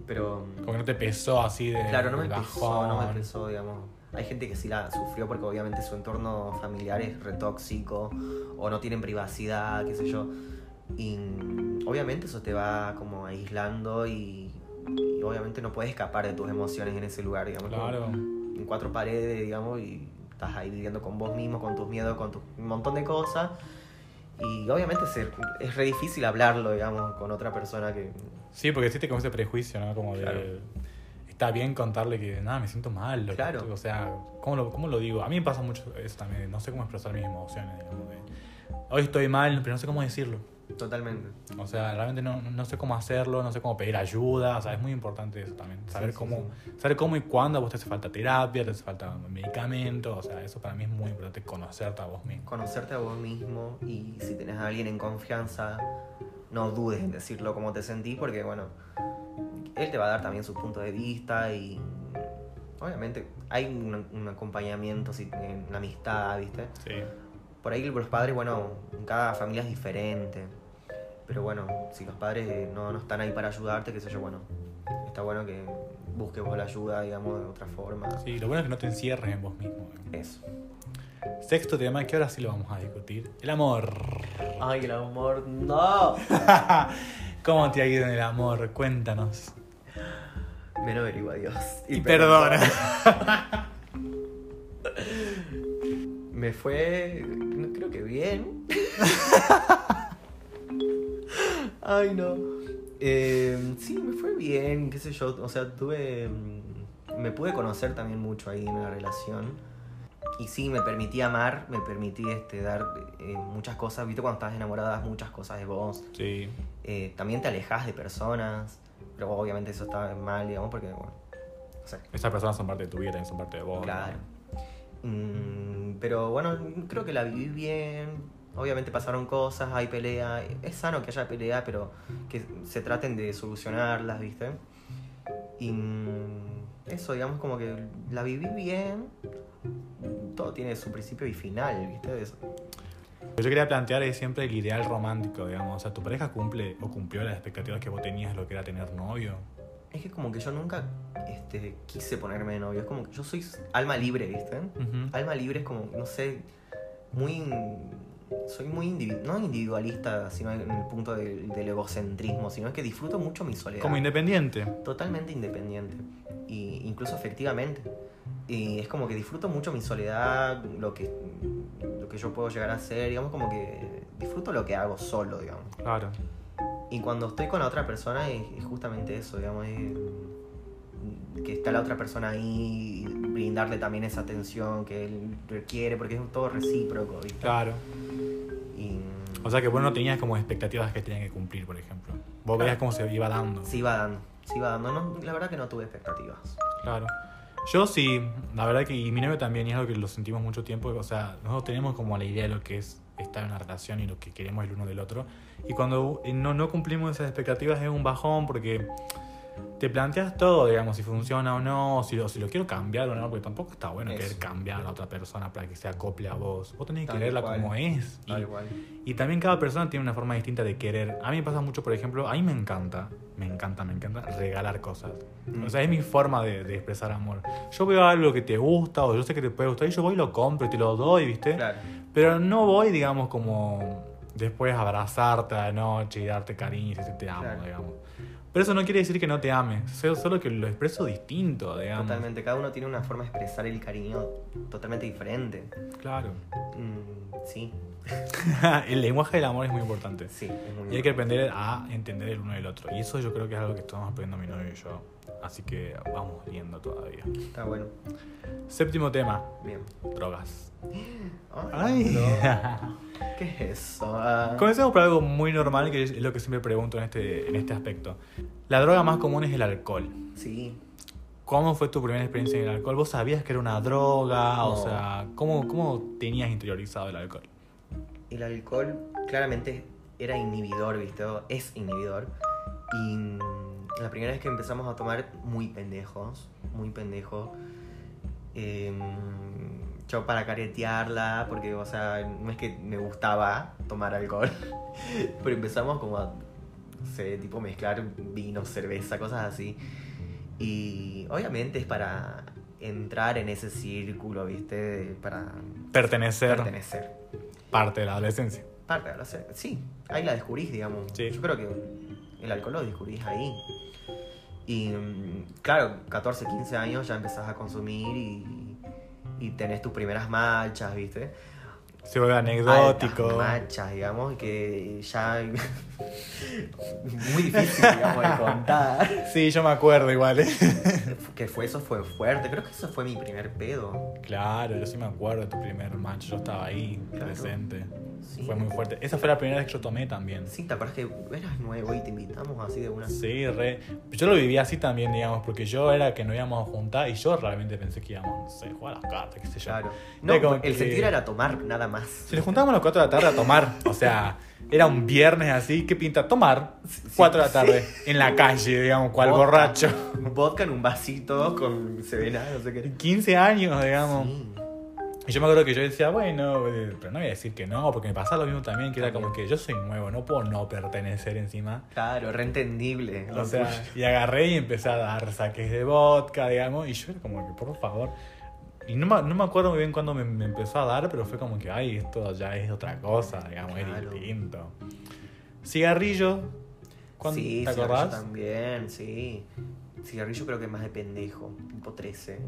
pero Como que no te pesó así de. claro, no me pesó, no me pesó, digamos. Hay gente que sí la sufrió porque obviamente su entorno familiar es retóxico o no tienen privacidad, qué sé yo. Y obviamente eso te va como aislando y, y obviamente no puedes escapar de tus emociones en ese lugar, digamos. Claro. en cuatro paredes, digamos, y estás ahí viviendo con vos mismo, con tus miedos, con tu, un montón de cosas. Y obviamente se- es re difícil hablarlo, digamos, con otra persona que... Sí, porque existe como ese prejuicio, ¿no? Como de. Está bien contarle que, nada, me siento mal. loco". Claro. O sea, ¿cómo lo, ¿cómo lo digo? A mí me pasa mucho eso también. No sé cómo expresar mis emociones, digamos. de, Hoy estoy mal, pero no sé cómo decirlo. Totalmente. O sea, realmente no, no sé cómo hacerlo, no sé cómo pedir ayuda. O sea, es muy importante eso también. Saber sí, cómo saber cómo y cuándo a vos te hace falta terapia, te hace falta medicamento. O sea, eso para mí es muy importante, conocerte a vos mismo. Conocerte a vos mismo y si tenés a alguien en confianza, no dudes en decirlo cómo te sentís, porque bueno, él te va a dar también su punto de vista y obviamente hay un, un acompañamiento la amistad, ¿viste? Sí. Por ahí los padres, bueno, cada familia es diferente. Pero bueno, si los padres no, no están ahí para ayudarte, qué sé yo, bueno, está bueno que busques vos la ayuda, digamos, de otra forma. Sí, lo bueno es que no te encierres en vos mismo. Eso. Sexto tema, que ahora sí lo vamos a discutir. El amor. Ay, el amor, no. ¿Cómo te ha ido en el amor? Cuéntanos. Me lo averigua Dios. Y perdona. Me fue, no creo que bien. Ay, no. Eh, sí, me fue bien, qué sé yo. O sea, tuve. mm, Me pude conocer también mucho ahí en la relación. Y sí, me permití amar, me permití este, dar eh, muchas cosas. Viste, cuando estás enamorada, das muchas cosas de vos. Sí. Eh, también te alejas de personas. Pero obviamente eso está mal, digamos, porque, bueno. O sea, Esas personas son parte de tu vida, también son parte de vos. Claro. Mm, pero bueno, creo que la viví bien. Obviamente pasaron cosas, hay pelea. Es sano que haya pelea, pero que se traten de solucionarlas, ¿viste? Y mm, eso, digamos, como que la viví bien. Todo tiene su principio y final, ¿viste? Es- Lo que yo quería plantear es siempre el ideal romántico, digamos. O sea, ¿tu pareja cumple o cumplió las expectativas que vos tenías de lo que era tener novio? Es que como que yo nunca este, quise ponerme de novio. Es como que yo soy alma libre, ¿viste? Alma libre es como, no sé, muy. Soy muy individu- no individualista, sino en el punto del, del egocentrismo, sino es que disfruto mucho mi soledad. Como independiente. Totalmente independiente, y incluso afectivamente. Y es como que disfruto mucho mi soledad, lo que, lo que yo puedo llegar a hacer, digamos, como que disfruto lo que hago solo, digamos. Claro. Y cuando estoy con la otra persona es, es justamente eso, digamos, es que está la otra persona ahí, brindarle también esa atención que él requiere, porque es todo recíproco, ¿viste? Claro. Y O sea que vos no tenías como expectativas que tenían que cumplir, por ejemplo. Vos veías cómo se iba dando. se iba dando, se iba dando. No, la verdad que no tuve expectativas. Claro. Yo sí, la verdad que, y mi novio también, y es algo que lo sentimos mucho tiempo, o sea, nosotros tenemos como la idea de lo que es estar en una relación y lo que queremos el uno del otro. Y cuando no, no cumplimos esas expectativas es un bajón porque te planteas todo, digamos, si funciona o no, si lo, si lo quiero cambiar o no, porque tampoco está bueno Eso. querer cambiar a otra persona para que se acople a vos. Vos tenés que Tal quererla cual. como es. Y, cual. y también cada persona tiene una forma distinta de querer. A mí me pasa mucho, por ejemplo, a mí me encanta, me encanta, me encanta regalar cosas. Mm. O sea, es mi forma de, de expresar amor. Yo veo algo que te gusta o yo sé que te puede gustar y yo voy y lo compro y te lo doy, ¿viste? Claro. Pero no voy, digamos, como después abrazarte a la noche y darte cariño y decir te amo, Claro. digamos. Pero eso no quiere decir que no te ame, so- solo que lo expreso distinto, digamos. Totalmente, cada uno tiene una forma de expresar el cariño totalmente diferente. Claro. Mm, sí, el lenguaje del amor es muy importante. sí, es muy Y hay que aprender a entender el uno del otro. Y eso yo creo que es algo que estamos aprendiendo mi novio y yo. Así que vamos viendo todavía. Está bueno. Séptimo tema, Bien. drogas. Ay, no. ¿Qué es eso? Ah, Comencemos por algo muy normal, que es lo que siempre pregunto en este, en este aspecto. La droga más común es el alcohol. Sí, ¿Cómo fue tu primera experiencia en el alcohol? ¿Vos sabías que era una droga? O sea, ¿cómo, ¿cómo tenías interiorizado el alcohol? el alcohol claramente era inhibidor, ¿viste? Es inhibidor. Y la primera vez que empezamos a tomar, muy pendejos, muy pendejos. eh, yo para caretearla, porque, o sea, no es que me gustaba tomar alcohol, pero empezamos como a, no sé, tipo mezclar vino, cerveza, cosas así. Y obviamente es para entrar en ese círculo, ¿viste? Para Pertenecer, pertenecer. parte de la adolescencia. Parte de la se- Sí, ahí la descubrís, digamos. Sí. Yo creo que el alcohol lo descubrís ahí. Y mm, claro, 14, 15 años ya empezás a consumir y, y tenés tus primeras marchas, ¿viste? Se vuelve anecdótico. Altas marchas, digamos, que ya. muy difícil, digamos, de contar. Sí, yo me acuerdo igual. ¿eh? que fue eso, fue fuerte. Creo que eso fue mi primer pedo. Claro, yo sí me acuerdo de tu primer match. Yo estaba ahí, Claro. presente. Sí. Fue muy fuerte. Esa fue la primera vez que yo tomé también. Sí, ¿te acuerdas que eras nuevo y te invitamos así de una? Sí, re. Yo lo viví así también, digamos, porque yo era que no íbamos a juntar y yo realmente pensé que íbamos, no sé, jugar a las cartas, qué sé yo. Claro. No, el que- sentido era tomar nada más. Si nos juntábamos a las 4 de la tarde a tomar, o sea, era un viernes así, ¿qué pinta? Tomar 4 de la tarde en la calle, digamos, cual Vodka. borracho. Vodka en un vasito con sevena, no sé qué. 15 años, digamos. Sí. Y yo me acuerdo que yo decía, bueno, pero no voy a decir que no, porque me pasaba lo mismo también, que era como que yo soy nuevo, no puedo no pertenecer encima. Claro, reentendible. O sea, y agarré y empecé a dar saques de vodka, digamos, y yo era como que, por favor. Y no me, no me acuerdo muy bien cuándo me, me empezó a dar, pero fue como que, ay, esto ya es otra cosa, digamos, es distinto. Cigarrillo, ¿cuándo, sí, ¿te cigarrillo acordás? también, sí. Cigarrillo creo que más de pendejo, tipo 13.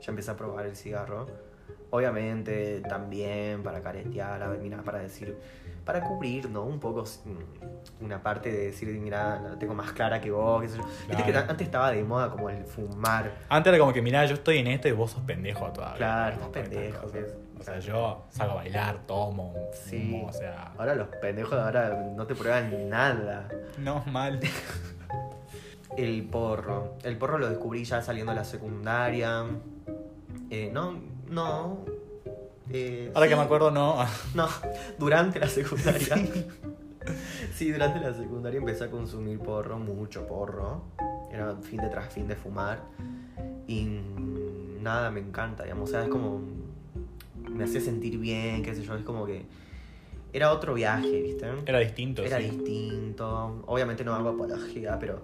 Ya empecé a probar el cigarro. Obviamente también para caretear, a ver, mira, para decir, para cubrir, ¿no? Un poco mm, una parte de decir, mira, la tengo más clara que vos, qué sé yo. Viste que antes estaba de moda como el fumar. Antes era como que, mirá, yo estoy en esto y vos sos pendejo todavía. Claro, estas pendejo, O sea, yo salgo a bailar, tomo, Sí. fumo, o sea, Ahora los pendejos de ahora no te prueban nada. no mal. El porro. El porro lo descubrí ya saliendo de la secundaria. Eh, no, no. Eh, Ahora que me acuerdo, no. No, durante la secundaria. Sí. durante la secundaria empecé a consumir porro, mucho porro. Era fin de tras fin de fumar. Y nada, me encanta, digamos. O sea, es como. Me hacía sentir bien, qué sé yo. Es como que. Era otro viaje, ¿viste? Era distinto, Era sí. distinto. Obviamente no hago apología, pero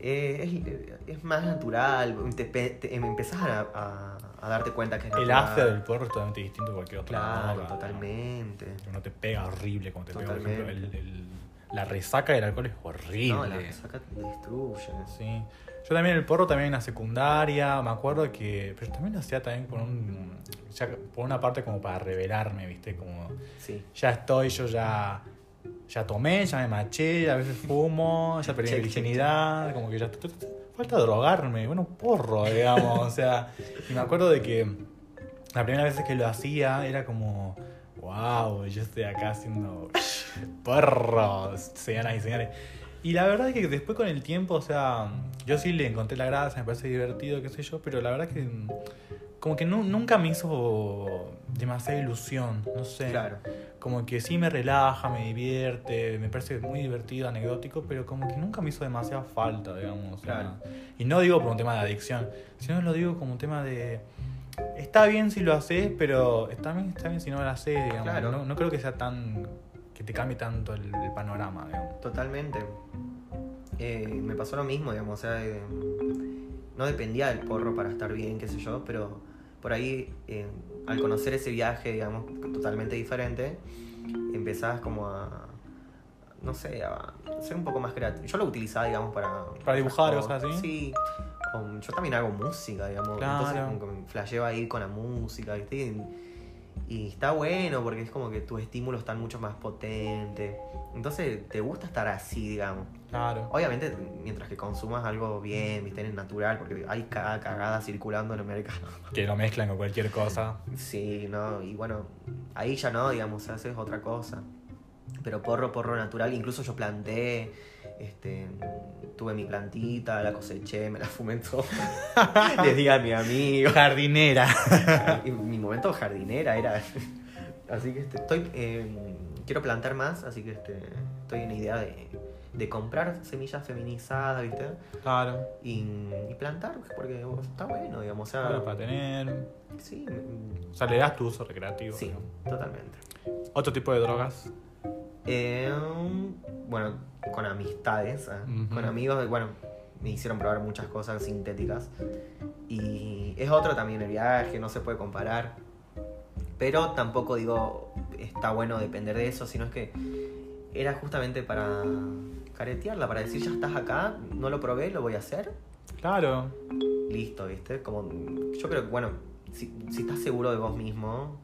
eh, es, es más natural. Te, te- empezás a, a- a darte cuenta que es El natural. after del porro es totalmente distinto a cualquier otra Claro, droga, ¿no? totalmente. No te pega horrible como te pega, por ejemplo, el, la resaca del alcohol es horrible. No, la resaca te destruye. Sí. Yo también el porro también en la secundaria, me acuerdo que. Pero también lo hacía también por un. ya por una parte como para revelarme, ¿viste? Como. Sí. Ya estoy, yo ya. Ya tomé, ya me maché, a veces fumo, ya perdí mi virginidad, como que ya. Falta drogarme, bueno, porro, digamos. o sea, y me acuerdo de que la primera vez que lo hacía era como. Wow, yo estoy acá haciendo porro, señoras y señores. Y la verdad es que después con el tiempo, o sea, yo sí le encontré la gracia, me parece divertido, qué sé yo, pero la verdad que mm, como que nu- nunca me hizo demasiada ilusión, no sé. Claro. Como que sí me relaja, me divierte, me parece muy divertido, anecdótico, pero como que nunca me hizo demasiada falta, digamos. o sea, Claro. Y no digo por un tema de adicción, sino lo digo como un tema de... Está bien si lo haces, pero también está bien si no lo haces, digamos. Claro. No, no creo que sea tan... que te cambie tanto el, el panorama, digamos. Totalmente. Eh, me pasó lo mismo, digamos, o sea, eh, no dependía del porro para estar bien, qué sé yo, pero por ahí, eh, al conocer ese viaje, digamos, totalmente diferente, empezás como a, no sé, a ser un poco más creativo. Yo lo utilizaba, digamos, para... Para dibujar, cosas así. Sí. O yo también hago música, digamos. Claro. Entonces como me flasheo ahí con la música, ¿viste? Y, y está bueno porque es como que tus estímulos están mucho más potentes. Entonces te gusta estar así, digamos. Claro. Obviamente, mientras que consumas algo bien, viste, en natural, porque hay cada cagada circulando en el mercado. Que lo mezclan con cualquier cosa. Sí, no, y bueno, ahí ya no, digamos, haces otra cosa. Pero porro, porro natural, incluso yo planté, este, tuve mi plantita, la coseché, me la fumé todo. Les di a mi amigo. Jardinera. Y mi momento jardinera era. Así que este, estoy. eh, quiero plantar más, así que este, estoy en la idea de, de comprar semillas feminizadas, ¿viste? Claro. Y, y plantar, porque está bueno, digamos. O sea, Claro, para tener. sí, O sea, le das tu uso recreativo. sí, digamos. totalmente. Otro tipo de drogas. Eh, bueno, con amistades, Ujú. con amigos, bueno, me hicieron probar muchas cosas sintéticas. Y es otro también el viaje, no se puede comparar. Pero tampoco digo, está bueno depender de eso, sino es que era justamente para caretearla, para decir, ya estás acá, no lo probé, lo voy a hacer. Claro. Listo, ¿viste? Como, yo creo que, bueno, si, si estás seguro de vos mismo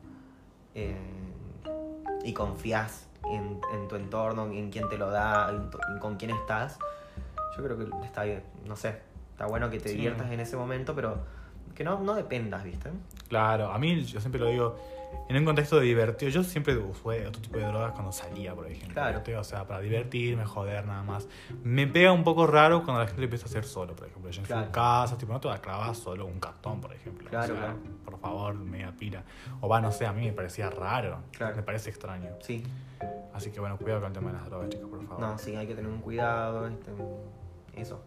eh, y confías en, en tu entorno, en quién te lo da, en, tu- en con quién estás, yo creo que está bien, no sé, está bueno que te Sí. diviertas en ese momento, pero que no, no dependas, ¿viste? Claro, a mí yo siempre lo digo, en un contexto de divertido, yo siempre usé otro tipo de drogas cuando salía, por ejemplo. Claro. O sea, para divertirme, joder, nada más. Me pega un poco raro cuando la gente lo empieza a hacer solo, por ejemplo. Yo en Claro. su casa, tipo, no te vas a clavar solo un cartón, por ejemplo. Claro, o sea, claro. Por favor, media pila. O va, no sé, a mí me parecía raro. Claro. Me parece extraño. Sí, Así que bueno, cuidado con el tema de las drogas, chicos, por favor. no, sí, hay que tener un cuidado, este, eso,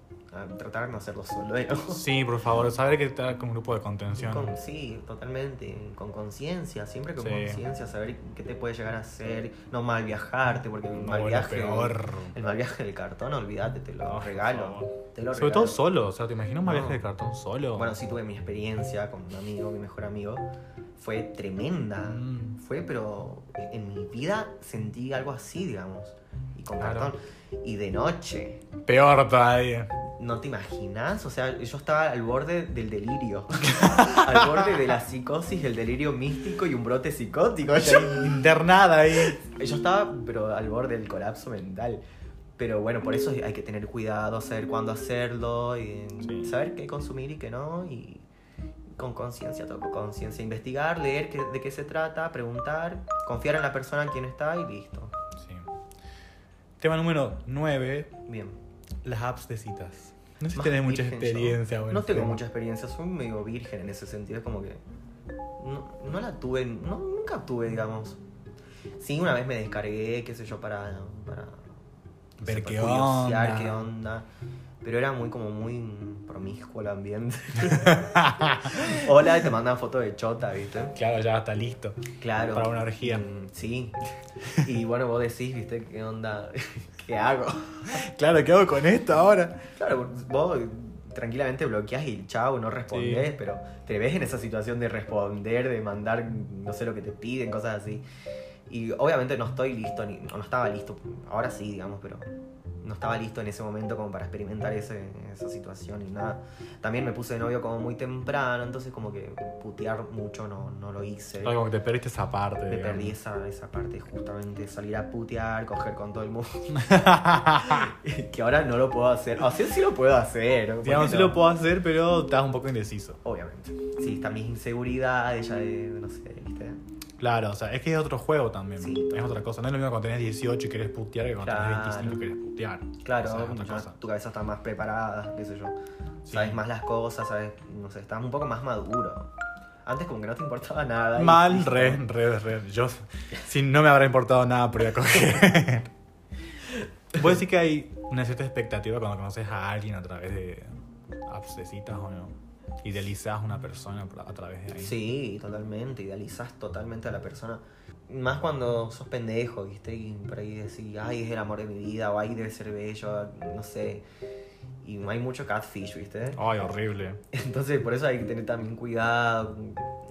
tratar de no hacerlo solo, ¿eh? Sí, por favor, saber que está con un grupo de contención. Con- sí, totalmente, con conciencia, siempre con Sí. conciencia, saber qué te puede llegar a hacer, no mal viajarte, porque el No, mal viaje, peor. el mal viaje del cartón, olvídate, te lo No, regalo, favor. te lo Sobre regalo. todo solo, o sea, ¿te imaginas un No. viaje de cartón solo? Bueno, sí tuve mi experiencia con un amigo, mi mejor amigo, fue tremenda, Mm. fue, pero en mi vida sentí algo así, digamos, y con Claro. cartón, y de noche. Peor todavía. ¿No te imaginas? O sea, yo estaba al borde del delirio. al borde de la psicosis, el delirio místico y un brote psicótico. Yo, Internada ahí. yo estaba, pero al borde del colapso mental. Pero bueno, por eso hay que tener cuidado, saber cuándo hacerlo, y Sí. saber qué consumir y qué no. Y con conciencia, todo con conciencia. Investigar, leer qué- de qué se trata, preguntar, confiar en la persona en quien está y listo. Tema número 9. Bien. Las apps de citas. No sé si tenés mucha experiencia. No tengo tema. mucha experiencia, soy medio virgen en ese sentido. Es como que. No, no la tuve, no, nunca tuve, digamos. Sí, una vez me descargué, qué sé yo, para. para no Ver sé, qué para onda. qué onda. Pero era muy como muy promiscuo el ambiente. Hola, y te mandan fotos de chota, ¿viste? Claro, ya está listo. Claro. Para una orgía. Mm, sí. Y bueno, vos decís, ¿viste? ¿Qué onda? ¿Qué hago? Claro, ¿qué hago con esto ahora? Claro, vos tranquilamente bloqueas y chao, no respondés, Sí. pero te ves en esa situación de responder, de mandar, no sé lo que te piden, cosas así. Y obviamente no estoy listo, ni, no estaba listo, ahora sí, digamos, pero no estaba listo en ese momento como para experimentar ese, esa situación y nada. También me puse de novio como muy temprano, entonces como que putear mucho no, no lo hice. Como que te perdiste esa parte. Me digamos. perdí esa, esa parte, justamente salir a putear, coger con todo el mundo. que ahora no lo puedo hacer. O sea, sí lo puedo hacer. ¿por Digamos, sí lo puedo hacer, pero estás un poco indeciso. Obviamente. Sí, están mis inseguridades, ya de, no sé, ¿viste? Claro, o sea, es que es otro juego también. Sí. Es otra cosa. No es lo mismo cuando tenés 18 y querés putear que cuando Claro. tenés 25 y querés putear. Claro, O sea, es otra cosa. tu cabeza está más preparada, qué sé yo. Sí. Sabes más las cosas, sabes, no sé, estás un poco más maduro. Antes como que no te importaba nada. y Mal, listo. re, re, re. Yo, si no me habrá importado nada por ir a coger. ¿Puedes decir que hay una cierta expectativa cuando conoces a alguien a través de apps de citas o no? Idealizás a una persona a través de ahí. Sí, totalmente. Idealizás totalmente a la persona. Más cuando sos pendejo, ¿viste? Y por ahí decís, ay, es el amor de mi vida, o ay, debe ser bello, no sé. Y hay mucho catfish, ¿viste? Ay, horrible. Entonces, por eso hay que tener también cuidado.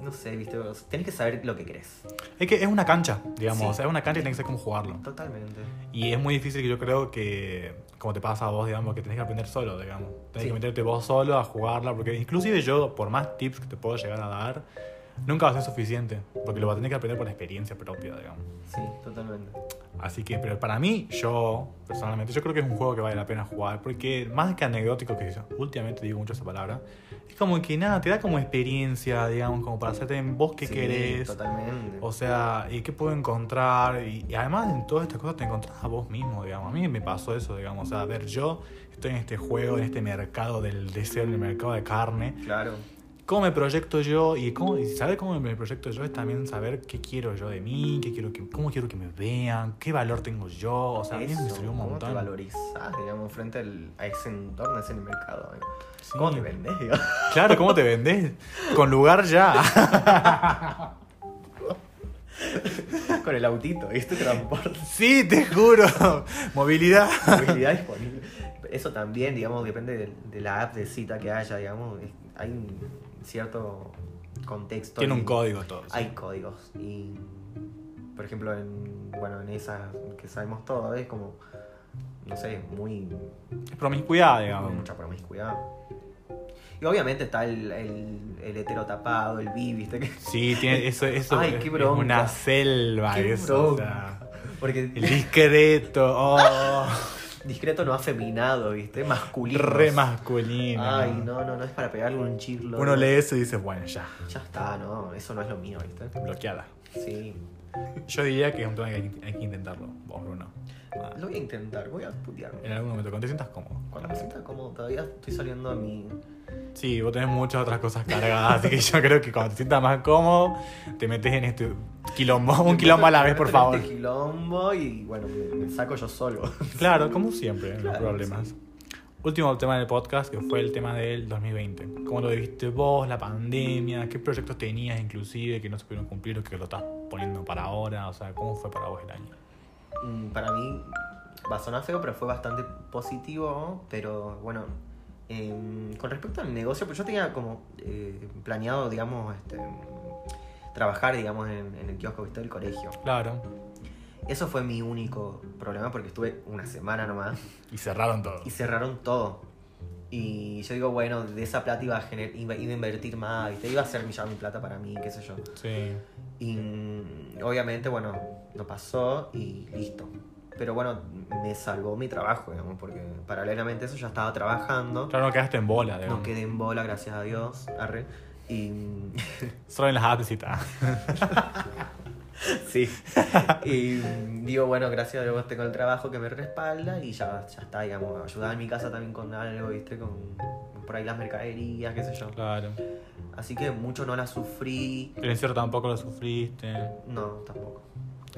No sé, viste, tenés que saber lo que querés. Es que es una cancha, digamos. Sí. O sea, es una cancha y tenés que saber cómo jugarlo. Totalmente. Y es muy difícil que yo creo que, como te pasa a vos, digamos, que tenés que aprender solo, digamos. Tenés Sí. que meterte vos solo a jugarla, porque inclusive yo, por más tips que te puedo llegar a dar, nunca va a ser suficiente, porque lo vas a tener que aprender por experiencia propia, digamos. Sí, totalmente. Así que, pero para mí, yo, personalmente, yo creo que es un juego que vale la pena jugar, porque más que anecdótico, que yo últimamente digo mucho esa palabra, es como que nada, te da como experiencia, digamos, como para hacerte en vos qué Sí, querés. Totalmente. O sea, ¿y qué puedo encontrar? Y, y además en todas estas cosas te encontrás a vos mismo, digamos. A mí me pasó eso, digamos. O sea, a ver, yo estoy en este juego, en este mercado del deseo, en el mercado de carne. Claro. ¿Cómo me proyecto yo? Y, cómo, y saber cómo me proyecto yo es también saber qué quiero yo de mí, qué quiero que, cómo quiero que me vean, qué valor tengo yo. O sea, a mí me Eso, sirvió un ¿Cómo te montón. valorizás, digamos, frente al- a ese entorno, a ese mercado? Sí. ¿Cómo te vendés, digamos? Claro, ¿cómo te vendés? Con lugar ya. Con el autito, ¿viste? Transporte. sí, te juro. Movilidad. Movilidad disponible. Eso también, digamos, depende de, de la app de cita que haya, digamos. Hay un cierto contexto. Tiene un código todo. Hay códigos. Y, por ejemplo, en, bueno, en esa que sabemos todo, es como, no sé, muy Es promiscuidad, digamos. mucha promiscuidad. Y obviamente está el, el, el hetero tapado, el bi, ¿viste? Que- Sí, tiene eso, eso Ay, es, es una selva Qué eso, o bronca. sea, Porque el discreto, oh, discreto no afeminado, ¿viste? Masculino. re masculino. Ay, no, no, no es para pegarle un chirlo. Uno lee eso y dice, bueno, ya, Ya está, no, eso no es lo mío, ¿viste? bloqueada. Sí. Yo diría que es un tema que hay, que hay que intentarlo, vos, Bruno. Ah, Lo voy a intentar, voy a putearme. En algún momento, cuando te sientas cómodo. Cuando me sienta cómodo, todavía estoy saliendo a mi. Sí, vos tenés muchas otras cosas cargadas, así que yo creo que cuando te sientas más cómodo, te metes en este quilombo, un quilombo a la vez, por en favor. Este quilombo y bueno, me, me saco yo solo. Claro, como siempre, los Claro, problemas. sí. Último tema del podcast, que fue el tema del 2020. ¿Cómo lo viviste vos, la pandemia? ¿Qué proyectos tenías inclusive que no se pudieron cumplir o que lo estás poniendo para ahora? O sea, ¿cómo fue para vos el año? Mm, Para mí va a sonar feo, pero fue bastante positivo. Pero bueno, em, con respecto al negocio, pues yo tenía como eh, planeado, digamos, este, trabajar, digamos, en, en el kiosco ¿viste? del colegio. Claro. Eso fue mi único problema porque estuve una semana nomás Y cerraron todo. y cerraron todo. Y yo digo, bueno, de esa plata iba a, gener- iba, iba a invertir más, ¿viste? iba a ser ya mi plata para mí, qué sé yo. Sí. Y mm, obviamente, bueno, no pasó y listo. Pero bueno, me salvó mi trabajo, digamos, porque paralelamente a eso ya estaba trabajando. Claro, no quedaste en bola, digamos. No quedé en bola, gracias a Dios. Arre. Y. mm, Solo en las apps y tal. sí. Y digo, bueno, gracias a Dios tengo el trabajo que me respalda y ya, ya está, digamos. Ayudar en mi casa también con algo, ¿viste? Con por ahí las mercaderías, qué sé yo. Claro. Así que mucho no la sufrí. El encierro tampoco lo sufriste. No, tampoco.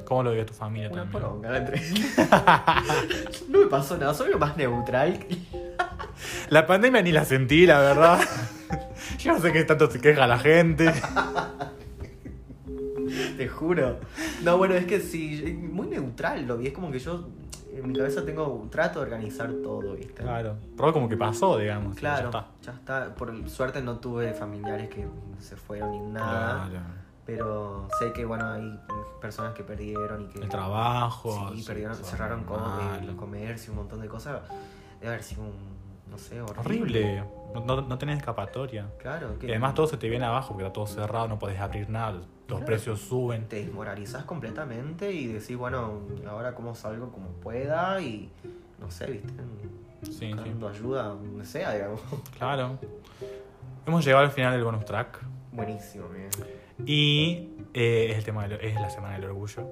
¿Cómo lo vivió tu familia Una también? poronga la No me pasó nada, soy lo más neutral. La pandemia ni la sentí, la verdad. Yo no sé qué tanto se queja la gente. Te juro. No, bueno, es que sí, muy neutral lo vi. Es como que yo en mi cabeza tengo, trato de organizar todo, ¿viste? Claro. Pero como que pasó, digamos. Claro, Ya ya está. Por suerte no tuve familiares que se fueron ni nada. Claro. Pero sé que, bueno, hay personas que perdieron y que. El trabajo. Sí, perdieron, cerraron con, el comercio, un montón de cosas. Debe haber sido un. No sé, horrible. Horrible. No, no, no tenés escapatoria. Claro, que. Y además todo se te viene abajo porque está todo cerrado, no podés abrir nada, los Claro. precios suben. te desmoralizás completamente y decís, bueno, ahora cómo salgo como pueda y no sé, viste, Sí, ayuda donde sea, digamos. Claro. Hemos llegado al final del bonus track. Buenísimo, bien. Y eh, es, el tema del- es la semana del orgullo.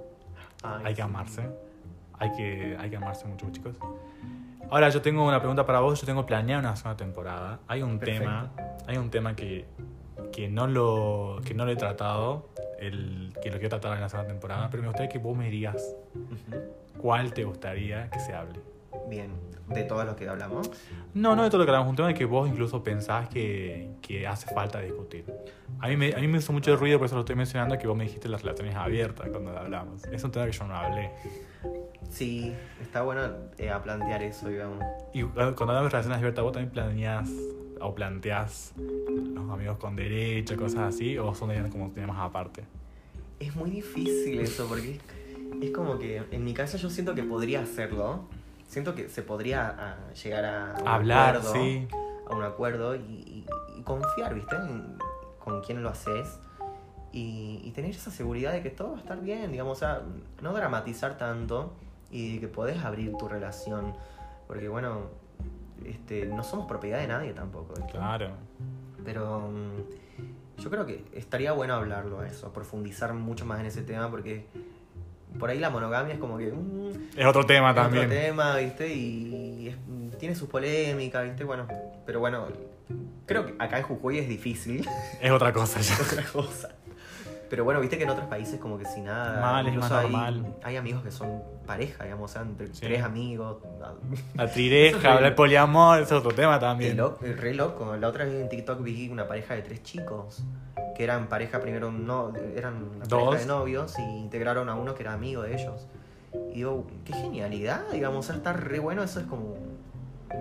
Ay, Hay que amarse. Hay que, hay que amarse mucho, chicos. Ahora yo tengo una pregunta para vos. Yo tengo planeada una segunda temporada. Hay un Perfecto. tema, hay un tema que, que no lo que no lo he tratado, el, que lo quiero tratar en la segunda temporada, pero me gustaría que vos me digas Ujú. cuál te gustaría que se hable. Bien, de todo lo que hablamos. No, no de todo lo que hablamos, un tema de que vos incluso pensás que, que hace falta discutir. A mí, me, a mí me hizo mucho ruido, por eso lo estoy mencionando, que vos me dijiste las relaciones abiertas cuando hablamos. Es un tema que yo no hablé. Sí, está bueno eh, a plantear eso, digamos. Y cuando hablamos de relaciones abiertas, vos también planeás o planteás los amigos con derecho, cosas así, o son como temas aparte. Es muy difícil eso, porque es, es como que en mi caso yo siento que podría hacerlo. Siento que se podría ah, llegar a un Hablar, acuerdo, sí. a un acuerdo y, y- y confiar, ¿viste? En- con quién lo haces y, y tener esa seguridad de que todo va a estar bien, digamos, o sea, no dramatizar tanto y que podés abrir tu relación, porque bueno, este, no somos propiedad de nadie tampoco. Claro. Pero mm, yo creo que estaría bueno hablarlo a eso, profundizar mucho más en ese tema, porque por ahí la monogamia es como que... mm, Es otro tema es también. otro tema, ¿viste? Y es- tiene sus polémicas, ¿viste? Bueno, pero bueno, creo que acá en Jujuy es difícil, Es otra cosa ya. otra cosa. Pero bueno, viste que en otros países como que sin nada. Mal, es más hay, normal. hay amigos que son pareja, digamos, o sea, entre Sí. tres amigos. La trireja, hablar poliamor, es otro tema también. lo- re loco. La otra vez en TikTok vi una pareja de tres chicos. Que eran pareja primero, no, eran una Dos. pareja de novios y integraron a uno que era amigo de ellos. Y digo, qué genialidad, digamos, o sea, está re bueno. Eso es como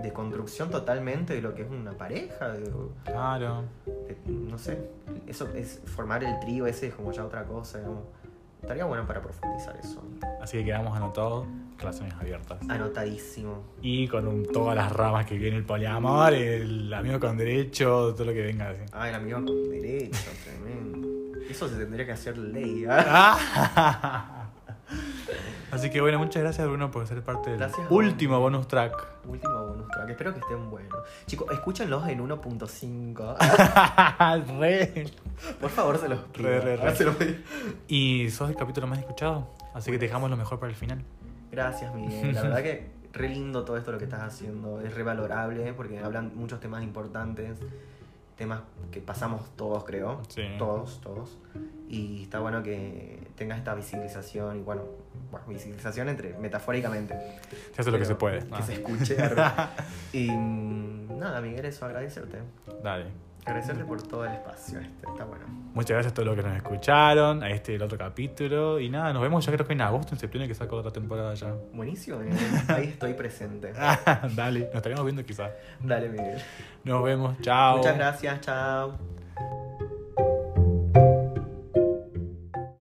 de construcción totalmente de lo que es una pareja. digo, Claro. de- no sé, eso es formar el trío, ese es como ya otra cosa, digamos. Estaría bueno para profundizar eso. Así que quedamos anotados, relaciones abiertas. Anotadísimo. Y con un- todas las ramas que viene el poliamor, el amigo con derecho, todo lo que venga así. Ah, el amigo con derecho, tremendo. Eso se tendría que hacer ley, ¿ah? Así que bueno, muchas gracias Bruno por ser parte del Gracias último bonus track. Último bonus track, espero que estén buenos. Chicos, escúchenlos en 1.5. Re. Por favor, se los pido. Re, re, re. Ah, se los pido. Y sos el capítulo más escuchado, así que te dejamos lo mejor para el final. Gracias, Miguel. La verdad que re lindo todo esto lo que estás haciendo. Es re valorable porque hablan muchos temas importantes. Temas que pasamos todos, creo. Sí. Todos, todos. Y está bueno que tengas esta visibilización y bueno, bueno visibilización entre metafóricamente. Se hace lo que se puede. Que Ah. se escuche. arre. y mm, nada, Miguel, eso, agradecerte. Dale. Agradecerte por todo el espacio este. Está bueno. Muchas gracias a todos los que nos escucharon, a este el otro capítulo. Y nada, nos vemos ya creo que en agosto, en septiembre que saco otra temporada ya. Buenísimo, Miguel. Ahí estoy presente. Dale, nos estaremos viendo quizás. Dale, Miguel. Nos vemos, chao. Muchas gracias, chao.